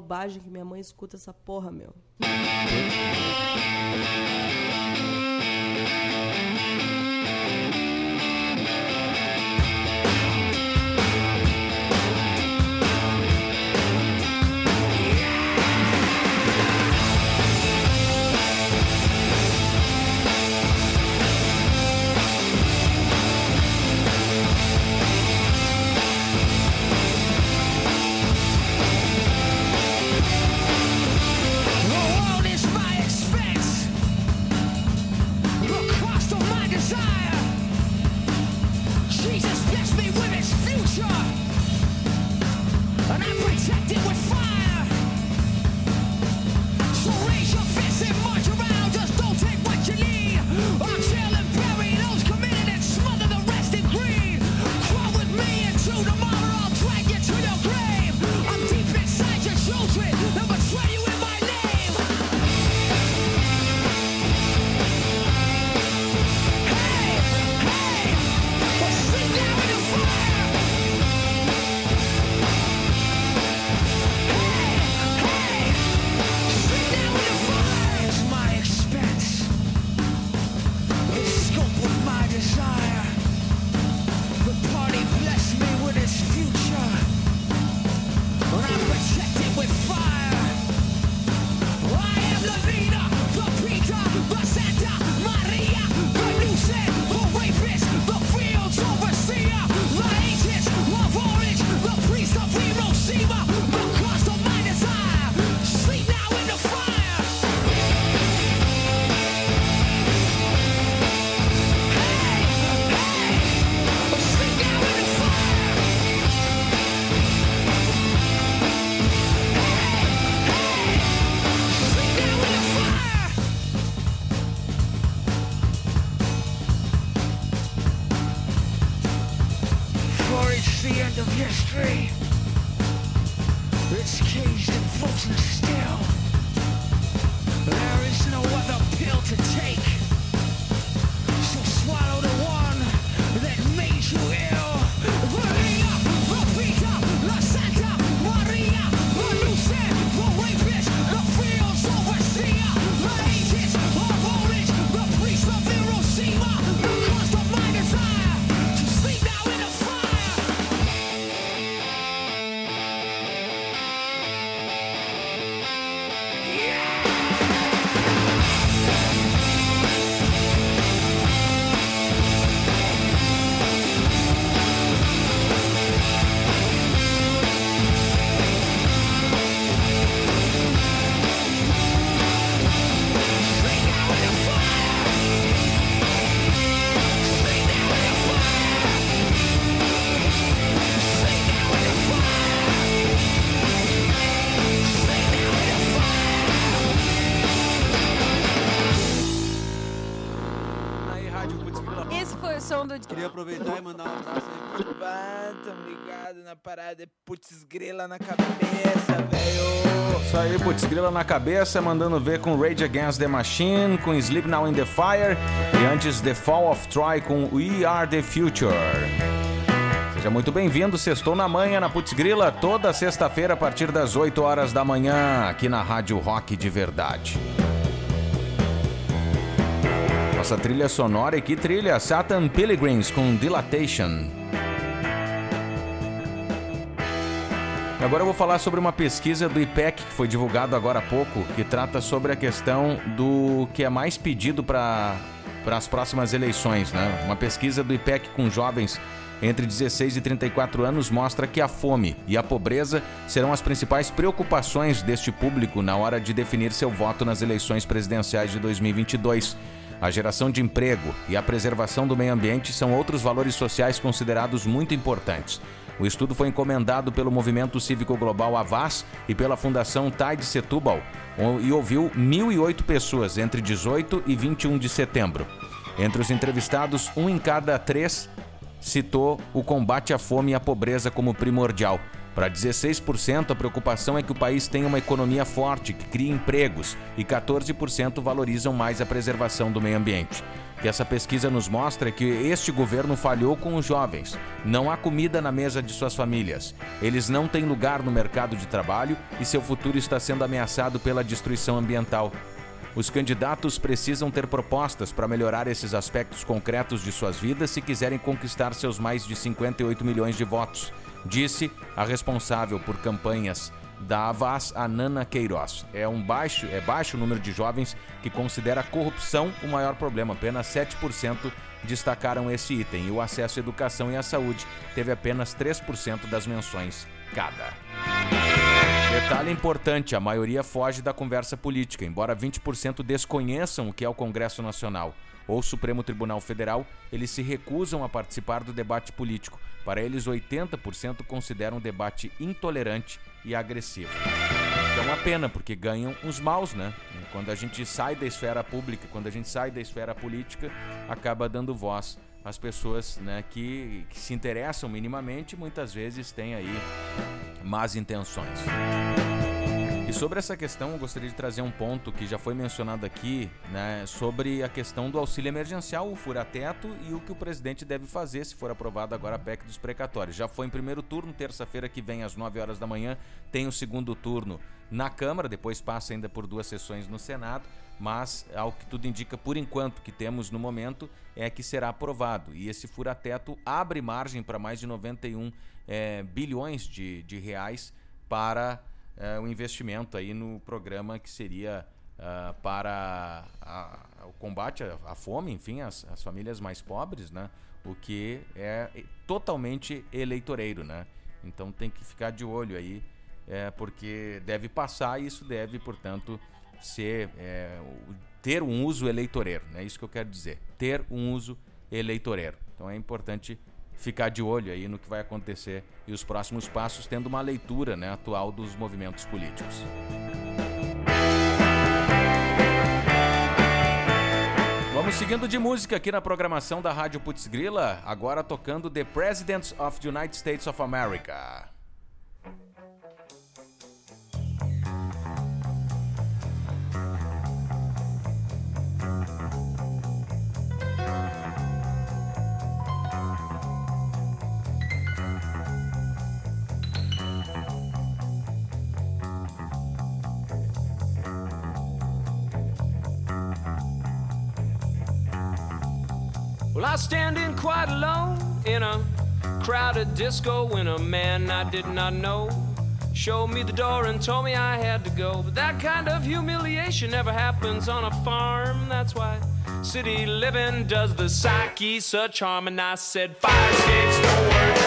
Bobagem que minha mãe escuta essa porra, meu. Grela na cabeça, velho. Isso aí, putz, grila na cabeça, mandando ver com Rage Against the Machine, com Sleep Now in the Fire e antes The Fall of Troy com We Are the Future. Seja muito bem-vindo, sextou na manhã na Putz Grila, toda sexta-feira a partir das 8 horas da manhã, aqui na Rádio Rock de Verdade. Nossa trilha sonora e que trilha, Satan Pilgrims com Dilatation. Agora eu vou falar sobre uma pesquisa do IPEC que foi divulgado agora há pouco, que trata sobre a questão do que é mais pedido para as próximas eleições. Né? Uma pesquisa do IPEC com jovens entre 16 e 34 anos mostra que a fome e a pobreza serão as principais preocupações deste público na hora de definir seu voto nas eleições presidenciais de 2022. A geração de emprego e a preservação do meio ambiente são outros valores sociais considerados muito importantes. O estudo foi encomendado pelo Movimento Cívico Global Avaz e pela Fundação Tide Setúbal e ouviu 1.008 pessoas entre 18 e 21 de setembro. Entre os entrevistados, um em cada três citou o combate à fome e à pobreza como primordial. Para 16%, a preocupação é que o país tenha uma economia forte, que crie empregos, e 14% valorizam mais a preservação do meio ambiente. Que essa pesquisa nos mostra é que este governo falhou com os jovens. Não há comida na mesa de suas famílias. Eles não têm lugar no mercado de trabalho e seu futuro está sendo ameaçado pela destruição ambiental. Os candidatos precisam ter propostas para melhorar esses aspectos concretos de suas vidas se quiserem conquistar seus mais de 58 milhões de votos, disse a responsável por campanhas da Avaz, a Nana Queiroz. É um baixo, é baixo o número de jovens que considera a corrupção o maior problema. Apenas 7% destacaram esse item. E o acesso à educação e à saúde teve apenas 3% das menções cada. Detalhe importante: a maioria foge da conversa política, embora 20% desconheçam o que é o Congresso Nacional ou Supremo Tribunal Federal, eles se recusam a participar do debate político. Para eles, 80% consideram o debate intolerante e agressivo. Que é uma pena, porque ganham os maus, né? Quando a gente sai da esfera pública, quando a gente sai da esfera política, acaba dando voz às pessoas né, que, que se interessam minimamente, muitas vezes têm aí más intenções. E sobre essa questão, eu gostaria de trazer um ponto que já foi mencionado aqui, né, sobre a questão do auxílio emergencial, o fura-teto e o que o presidente deve fazer se for aprovado agora a PEC dos precatórios. Já foi em primeiro turno, terça-feira que vem às 9 horas da manhã, tem o segundo turno na Câmara, depois passa ainda por duas sessões no Senado, mas ao que tudo indica por enquanto que temos no momento é que será aprovado. E esse fura-teto abre margem para mais de 91 eh, bilhões de, de reais para eh, o investimento aí no programa que seria ah, para a- o combate à, à fome, enfim, as, as famílias mais pobres, né? O que é totalmente eleitoreiro, né? Então tem que ficar de olho aí, é, porque deve passar e isso deve, portanto, ser é, ter um uso eleitoreiro, é isso que eu quero dizer, ter um uso eleitoreiro. Então é importante ficar de olho aí no que vai acontecer e os próximos passos, tendo uma leitura né, atual dos movimentos políticos. Vamos seguindo de música aqui na programação da Rádio Putz Grila, agora tocando The Presidents of the United States of America. Well, I was standing quite alone in a crowded disco when a man I did not know showed me the door and told me I had to go. But that kind of humiliation never happens on a farm. That's why city living does the psyche such harm. And I said, fire escapes don't work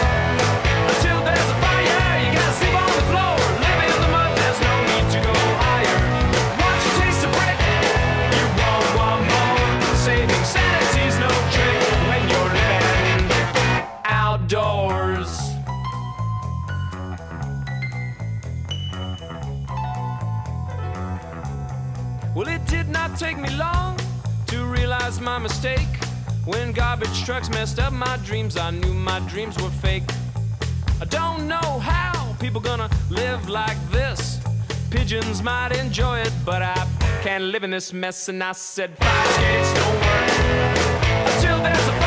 until there's a fire. Take me long to realize my mistake. When garbage trucks messed up my dreams, I knew my dreams were fake. I don't know how people gonna live like this. Pigeons might enjoy it, but I can't live in this mess. And I said, fire escapes don't work until there's a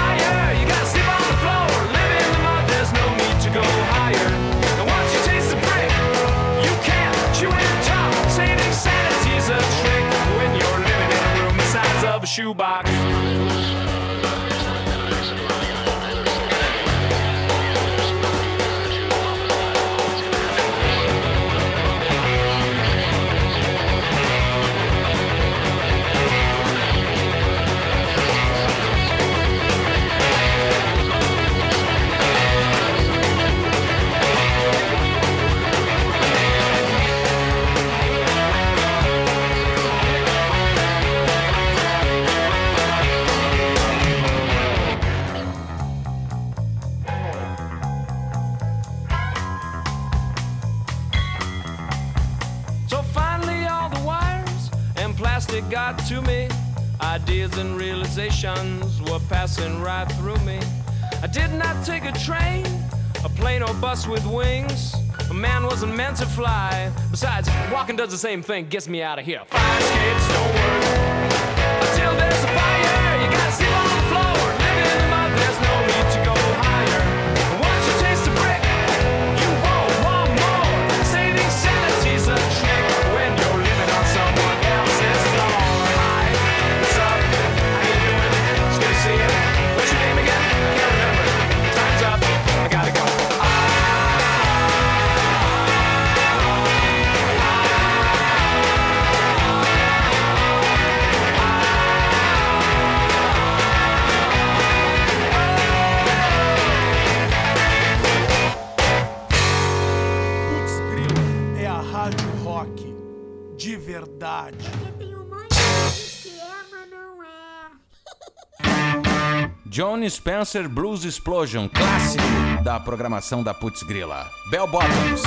of a shoebox. To me. Ideas and realizations were passing right through me. I did not take a train, a plane or bus with wings. A man wasn't meant to fly. Besides, walking does the same thing, gets me out of here. Fire escapes don't work until there's John Spencer Blues Explosion, clássico da programação da Putz Grila. Bell Bottoms.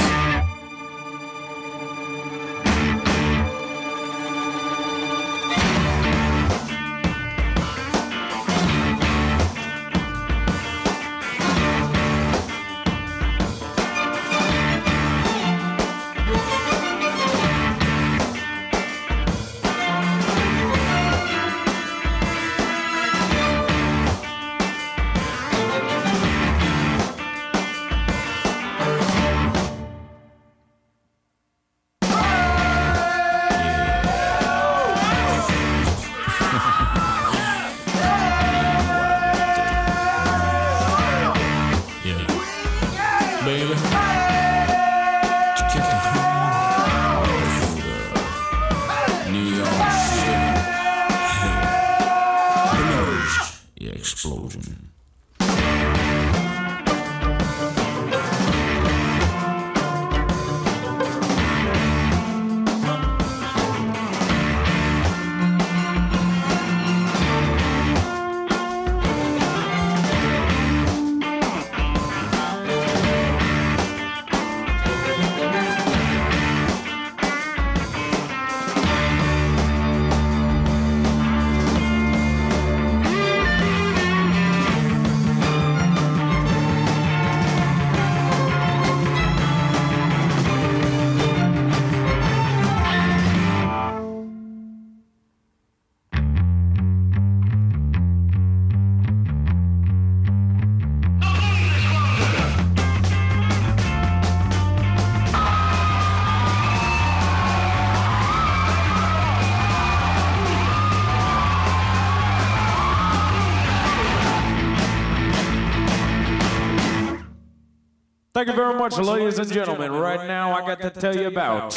Thank you very much, ladies and gentlemen. Right now, I got to tell you about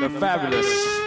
the fabulous.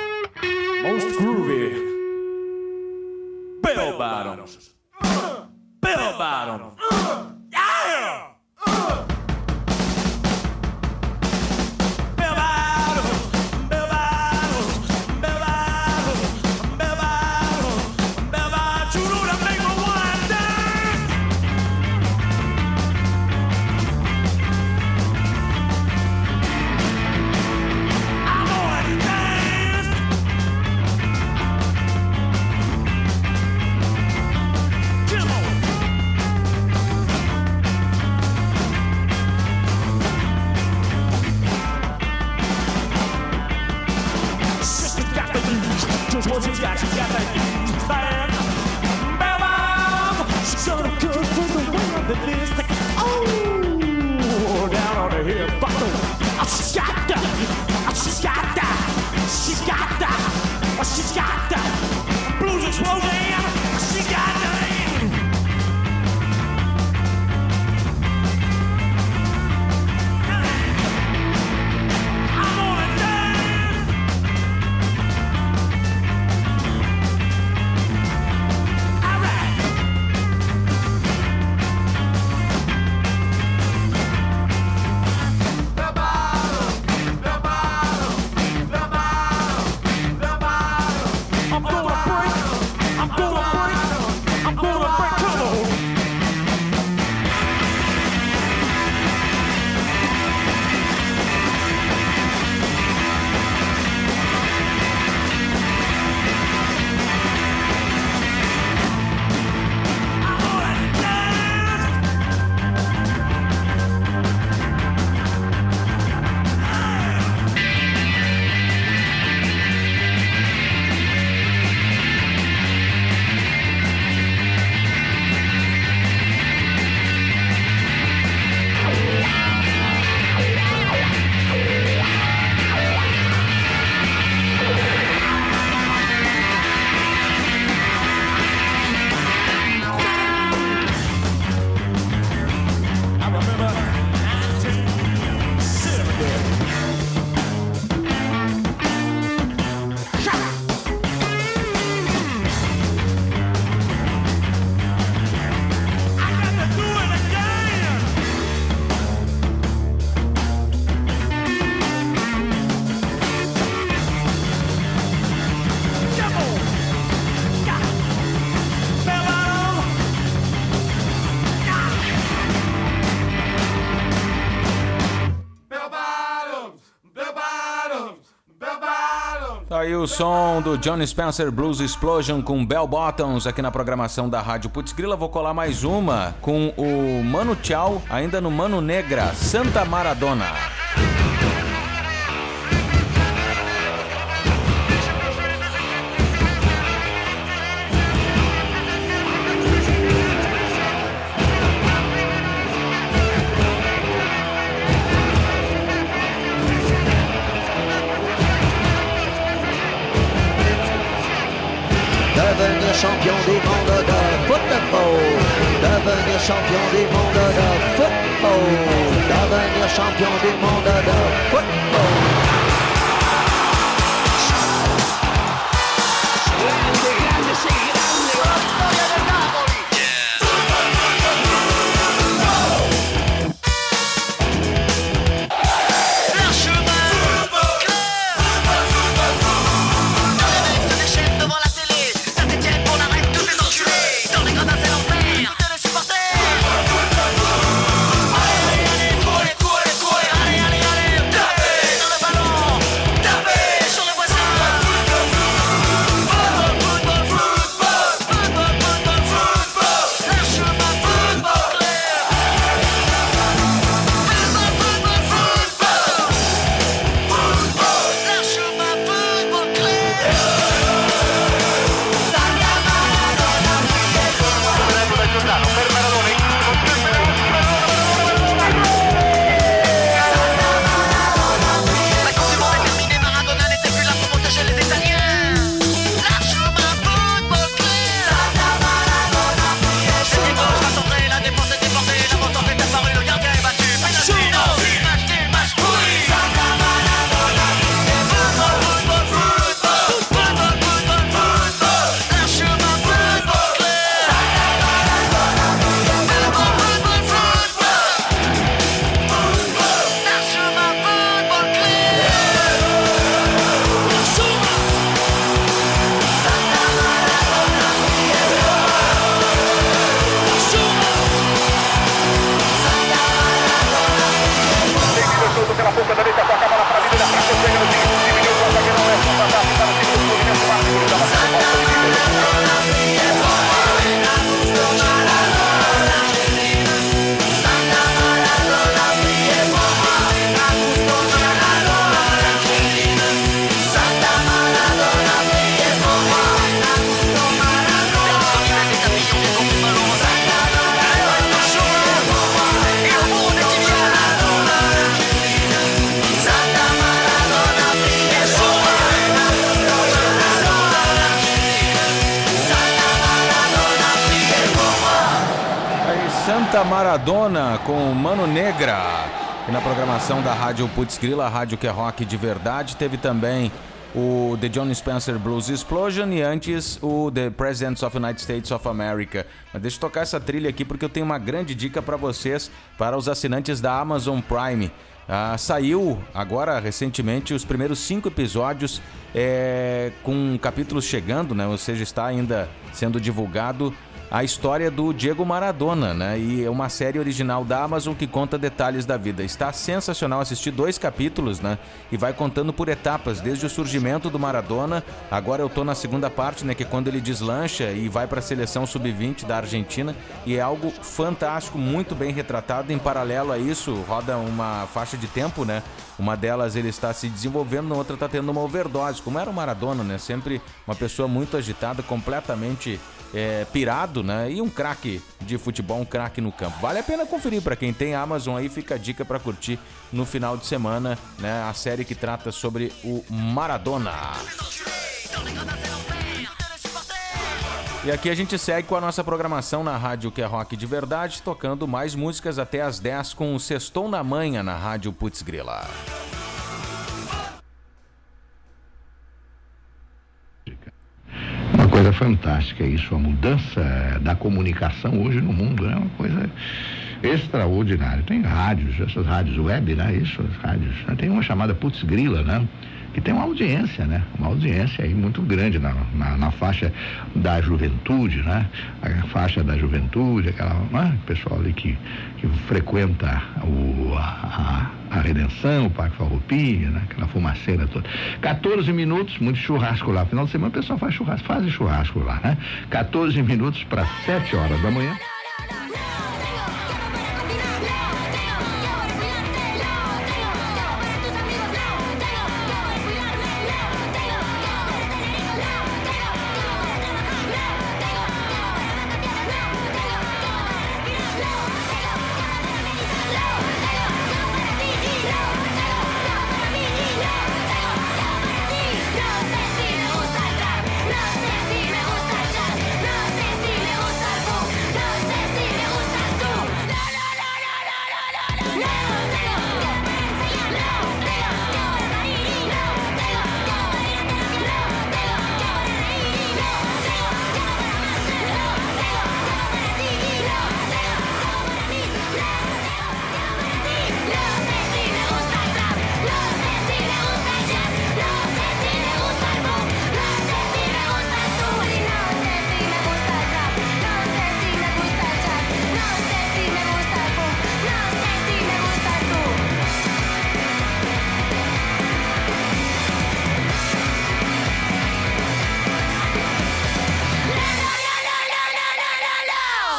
O som do Johnny Spencer Blues Explosion com Bell Bottoms aqui na programação da Rádio Putz Grila. Vou colar mais uma com o Mano Tchau, ainda no Mano Negra, Santa Maradona. Champion du monde de football. Devenir champion du monde de football. Devenir champion du monde de football. Com Mano Negra. E na programação da Rádio Putz Grila, a rádio que é rock de verdade, teve também o The John Spencer Blues Explosion e antes o The Presidents of United States of America. Mas deixa eu tocar essa trilha aqui porque eu tenho uma grande dica para vocês, para os assinantes da Amazon Prime. Ah, saiu agora recentemente os primeiros cinco episódios é, com capítulos chegando, né? Ou seja, está ainda sendo divulgado a história do Diego Maradona, né? E é uma série original da Amazon que conta detalhes da vida. Está sensacional assistir dois capítulos, né? E vai contando por etapas, desde o surgimento do Maradona. Agora eu tô na segunda parte, né? Que é quando ele deslancha e vai para a seleção sub-20 da Argentina. E é algo fantástico, muito bem retratado. Em paralelo a isso, roda uma faixa de tempo, né? Uma delas ele está se desenvolvendo, na outra está tendo uma overdose, como era o Maradona, né? Sempre uma pessoa muito agitada, completamente é, pirado, né? E um craque de futebol, um craque no campo. Vale a pena conferir para quem tem Amazon aí, fica a dica para curtir no final de semana, né? A série que trata sobre o Maradona. E aqui a gente segue com a nossa programação na rádio que é rock de verdade, tocando mais músicas até as 10 com o Sextou na Manhã na rádio Putz Grila. Uma coisa fantástica isso, a mudança da comunicação hoje no mundo é uma coisa extraordinária. Tem rádios, essas rádios web, né? Isso, rádios. Tem uma chamada Putz Grila, né? Que tem uma audiência, né? Uma audiência aí muito grande na, na, na faixa da juventude, né? A faixa da juventude, aquela, né? pessoal ali que, que frequenta o, a, a, a Redenção, o Parque Farroupilha, né? Aquela fumaceira toda. 14 minutos, muito churrasco lá. Final de semana o pessoal faz churrasco, faz churrasco lá, né? 14 minutos para 7 horas da manhã.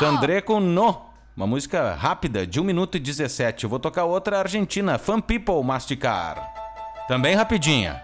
Sandré com No. Uma música rápida, de 1 minuto e 17. Eu vou tocar outra argentina, Fun People Masticar. Também rapidinha.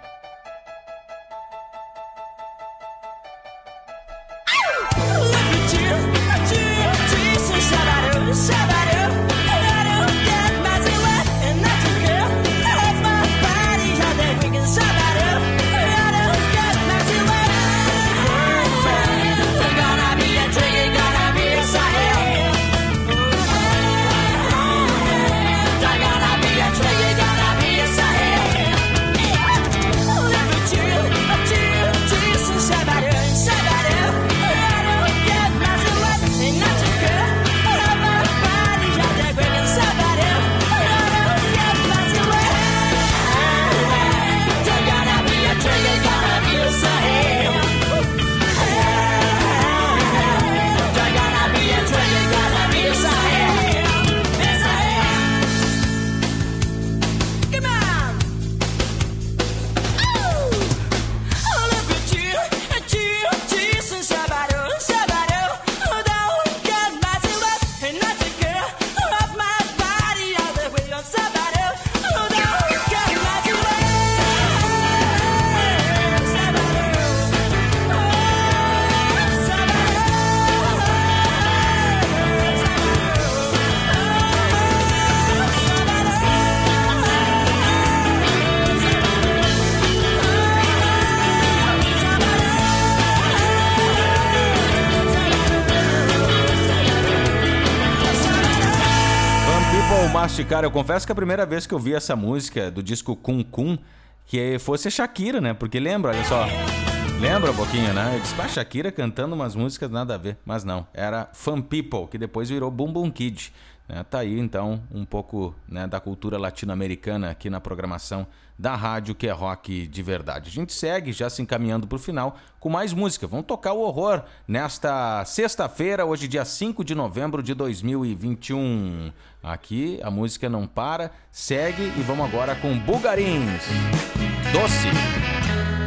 Masticar. Eu confesso que a primeira vez que eu vi essa música do disco Cum Cum, que fosse Shakira, né? Porque lembra, olha só. Lembra um pouquinho, né? Eu disse, Shakira cantando umas músicas nada a ver. Mas não, era Fun People, que depois virou Boom Boom Kid. Né? Tá aí, então, um pouco né, da cultura latino-americana aqui na programação da rádio que é rock de verdade. A gente segue já se encaminhando pro final com mais música. Vamos tocar o horror nesta sexta-feira, hoje dia 5 de novembro de 2021. Aqui a música não para, segue e vamos agora com Bugarins. Doce.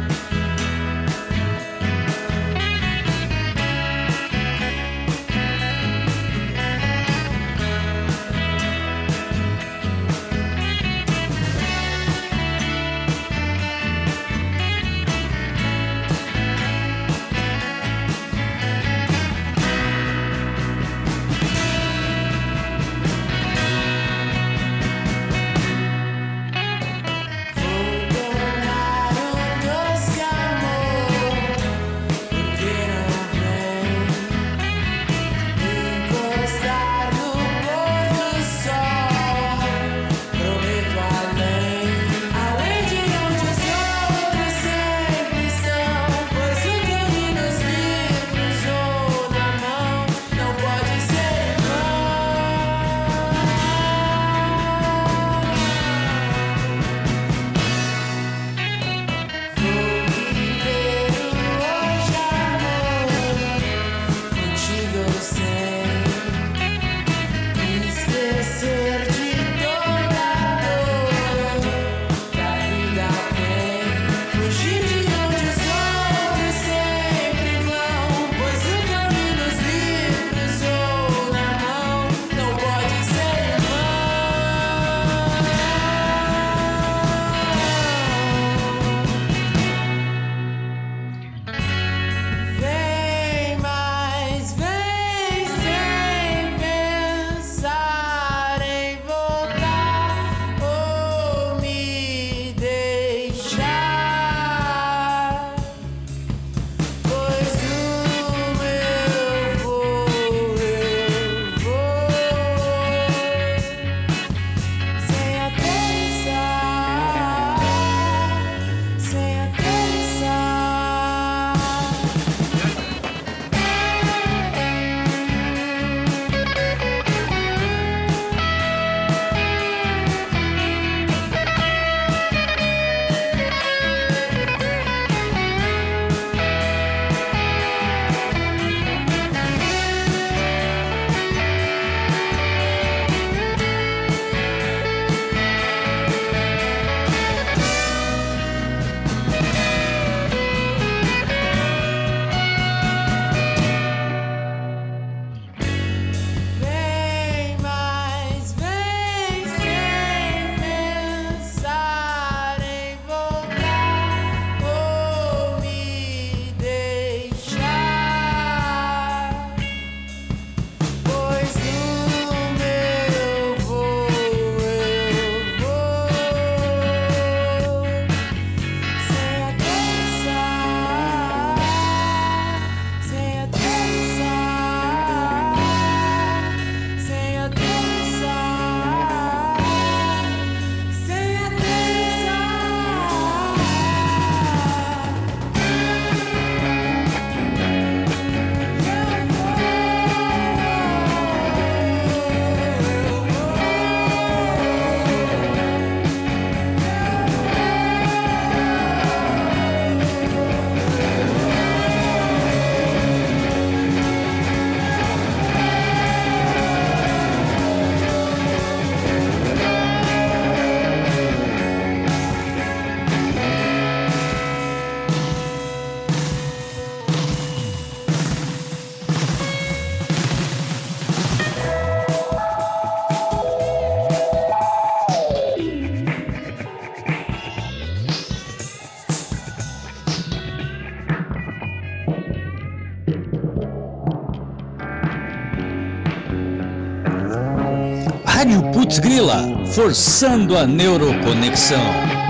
Grila, forçando a neuroconexão.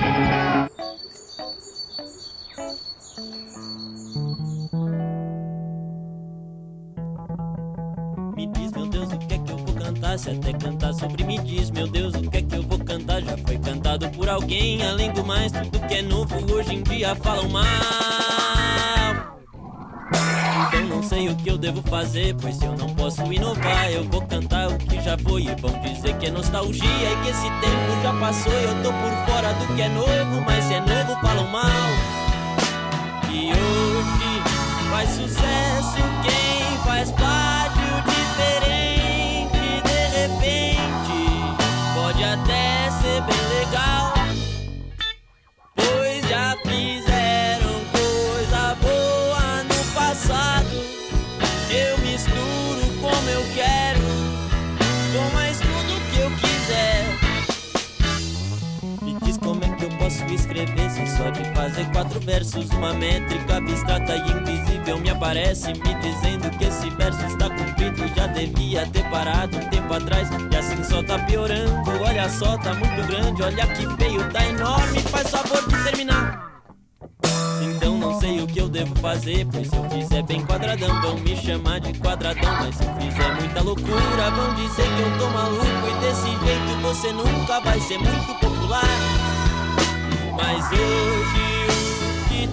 Que é novo, mas se é novo falam mal. E hoje faz sucesso quem faz plágio diferente. De repente, pode até ser bem legal. Pois já fizeram versos uma métrica abstrata e invisível me aparece me dizendo que esse verso está cumprido já devia ter parado um tempo atrás e assim só tá piorando olha só tá muito grande olha que feio tá enorme faz favor de terminar então não sei o que eu devo fazer, pois se eu fizer bem quadradão, vão me chamar de quadradão. Mas se eu fizer muita loucura, vão dizer que eu tô maluco. E desse jeito você nunca vai ser muito popular. Mas hoje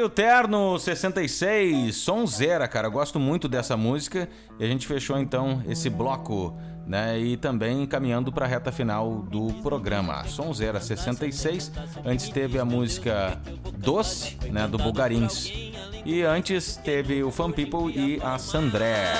aí o Terno 66, Sonzeira, cara. Eu gosto muito dessa música. E a gente fechou então esse bloco, né? E também caminhando para a reta final do programa. Sonzeira 66. Antes teve a música Doce, né? Do Bulgarins. E antes teve o Fan People e a Sandré.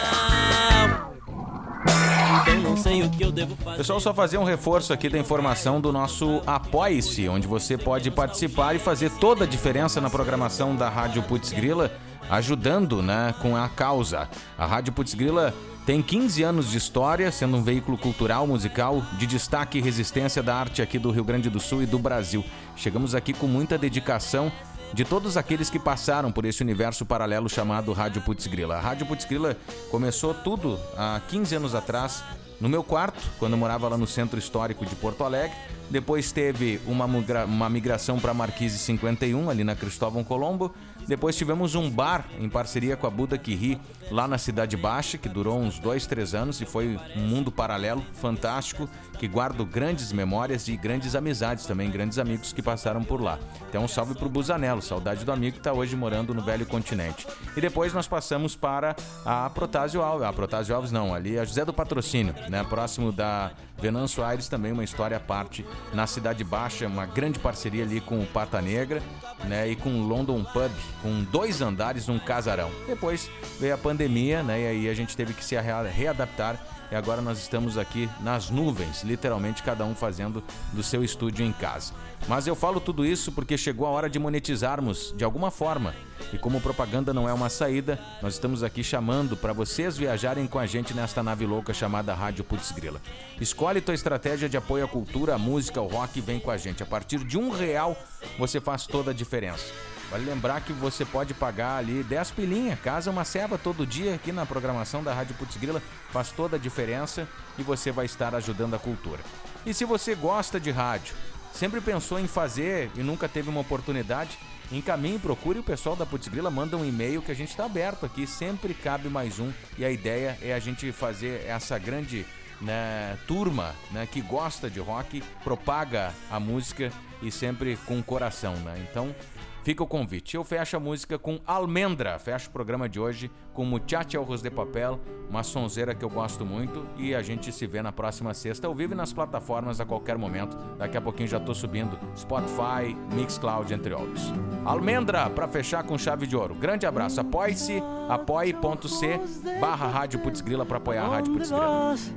Então não sei o que eu devo fazer. Pessoal, só fazer um reforço aqui da informação do nosso Apoie-se, onde você pode participar e fazer toda a diferença na programação da Rádio Putz Grila, ajudando né, com a causa. A Rádio Putz Grila tem 15 anos de história, sendo um veículo cultural, musical, de destaque e resistência da arte aqui do Rio Grande do Sul e do Brasil. Chegamos aqui com muita dedicação de todos aqueles que passaram por esse universo paralelo chamado Rádio Putz Grila. A Rádio Putz Grila começou tudo há 15 anos atrás, no meu quarto, quando eu morava lá no Centro Histórico de Porto Alegre. Depois teve uma migração para Marquise 51, ali na Cristóvão Colombo. Depois tivemos um bar em parceria com a Buda Kiri, lá na Cidade Baixa, que durou uns dois, três anos e foi um mundo paralelo, fantástico, que guardo grandes memórias e grandes amizades também, grandes amigos que passaram por lá. Então um salve pro Busanello, saudade do amigo que está hoje morando no Velho Continente. E depois nós passamos para a Protásio Alves, a Protásio Alves não, ali a José do Patrocínio, né, próximo da Venâncio Aires, também uma história à parte na Cidade Baixa, uma grande parceria ali com o Pata Negra, né, e com o London Pub, com dois andares, um casarão. Depois veio a pandemia, né, e aí a gente teve que se rea- readaptar e agora nós estamos aqui nas nuvens, literalmente cada um fazendo do seu estúdio em casa. Mas eu falo tudo isso porque chegou a hora de monetizarmos de alguma forma. E como propaganda não é uma saída, nós estamos aqui chamando para vocês viajarem com a gente nesta nave louca chamada Rádio Putz Grila. Escolhe tua estratégia de apoio à cultura, à música, ao rock e vem com a gente. A partir de um real você faz toda a diferença. Vale lembrar que você pode pagar ali 10 pilinha, casa uma ceva todo dia aqui na programação da Rádio Putz Grila, faz toda a diferença e você vai estar ajudando a cultura. E se você gosta de rádio, sempre pensou em fazer e nunca teve uma oportunidade, encaminhe, procure o pessoal da Putz Grila, manda um e-mail que a gente está aberto aqui, sempre cabe mais um e a ideia é a gente fazer essa grande né, turma né, que gosta de rock, propaga a música e sempre com coração, né? Então Fica o convite. Eu fecho a música com Almendra. Fecho o programa de hoje com Muchacha Ojos de Papel, uma sonzeira que eu gosto muito. E a gente se vê na próxima sexta ao vivo e nas plataformas a qualquer momento. Daqui a pouquinho já tô subindo Spotify, Mixcloud, entre outros. Almendra, para fechar com chave de ouro. Grande abraço. Apoie-se, apoie.c barra Rádio Putz Grila para apoiar a Rádio Putz Grila. vas?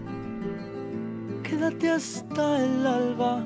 Quédate hasta el alba.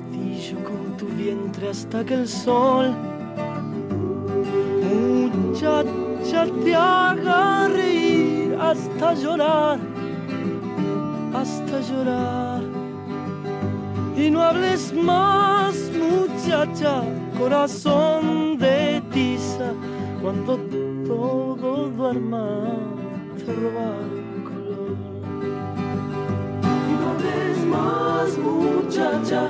con tu vientre hasta que el sol. Muchacha te haga reír hasta llorar hasta llorar. Y no hables más muchacha corazón de tiza cuando todo duerma te roba color. Y no hables más muchacha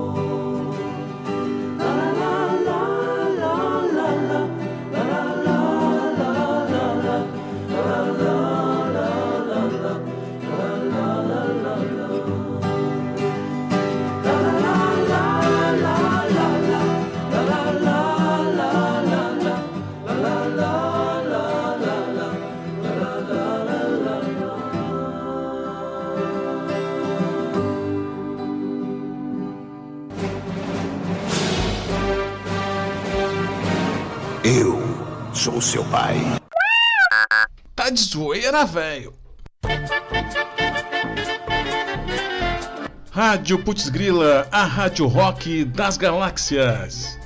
Sou seu pai. Tá de zoeira, velho. Rádio Putz Grila, a rádio rock das galáxias.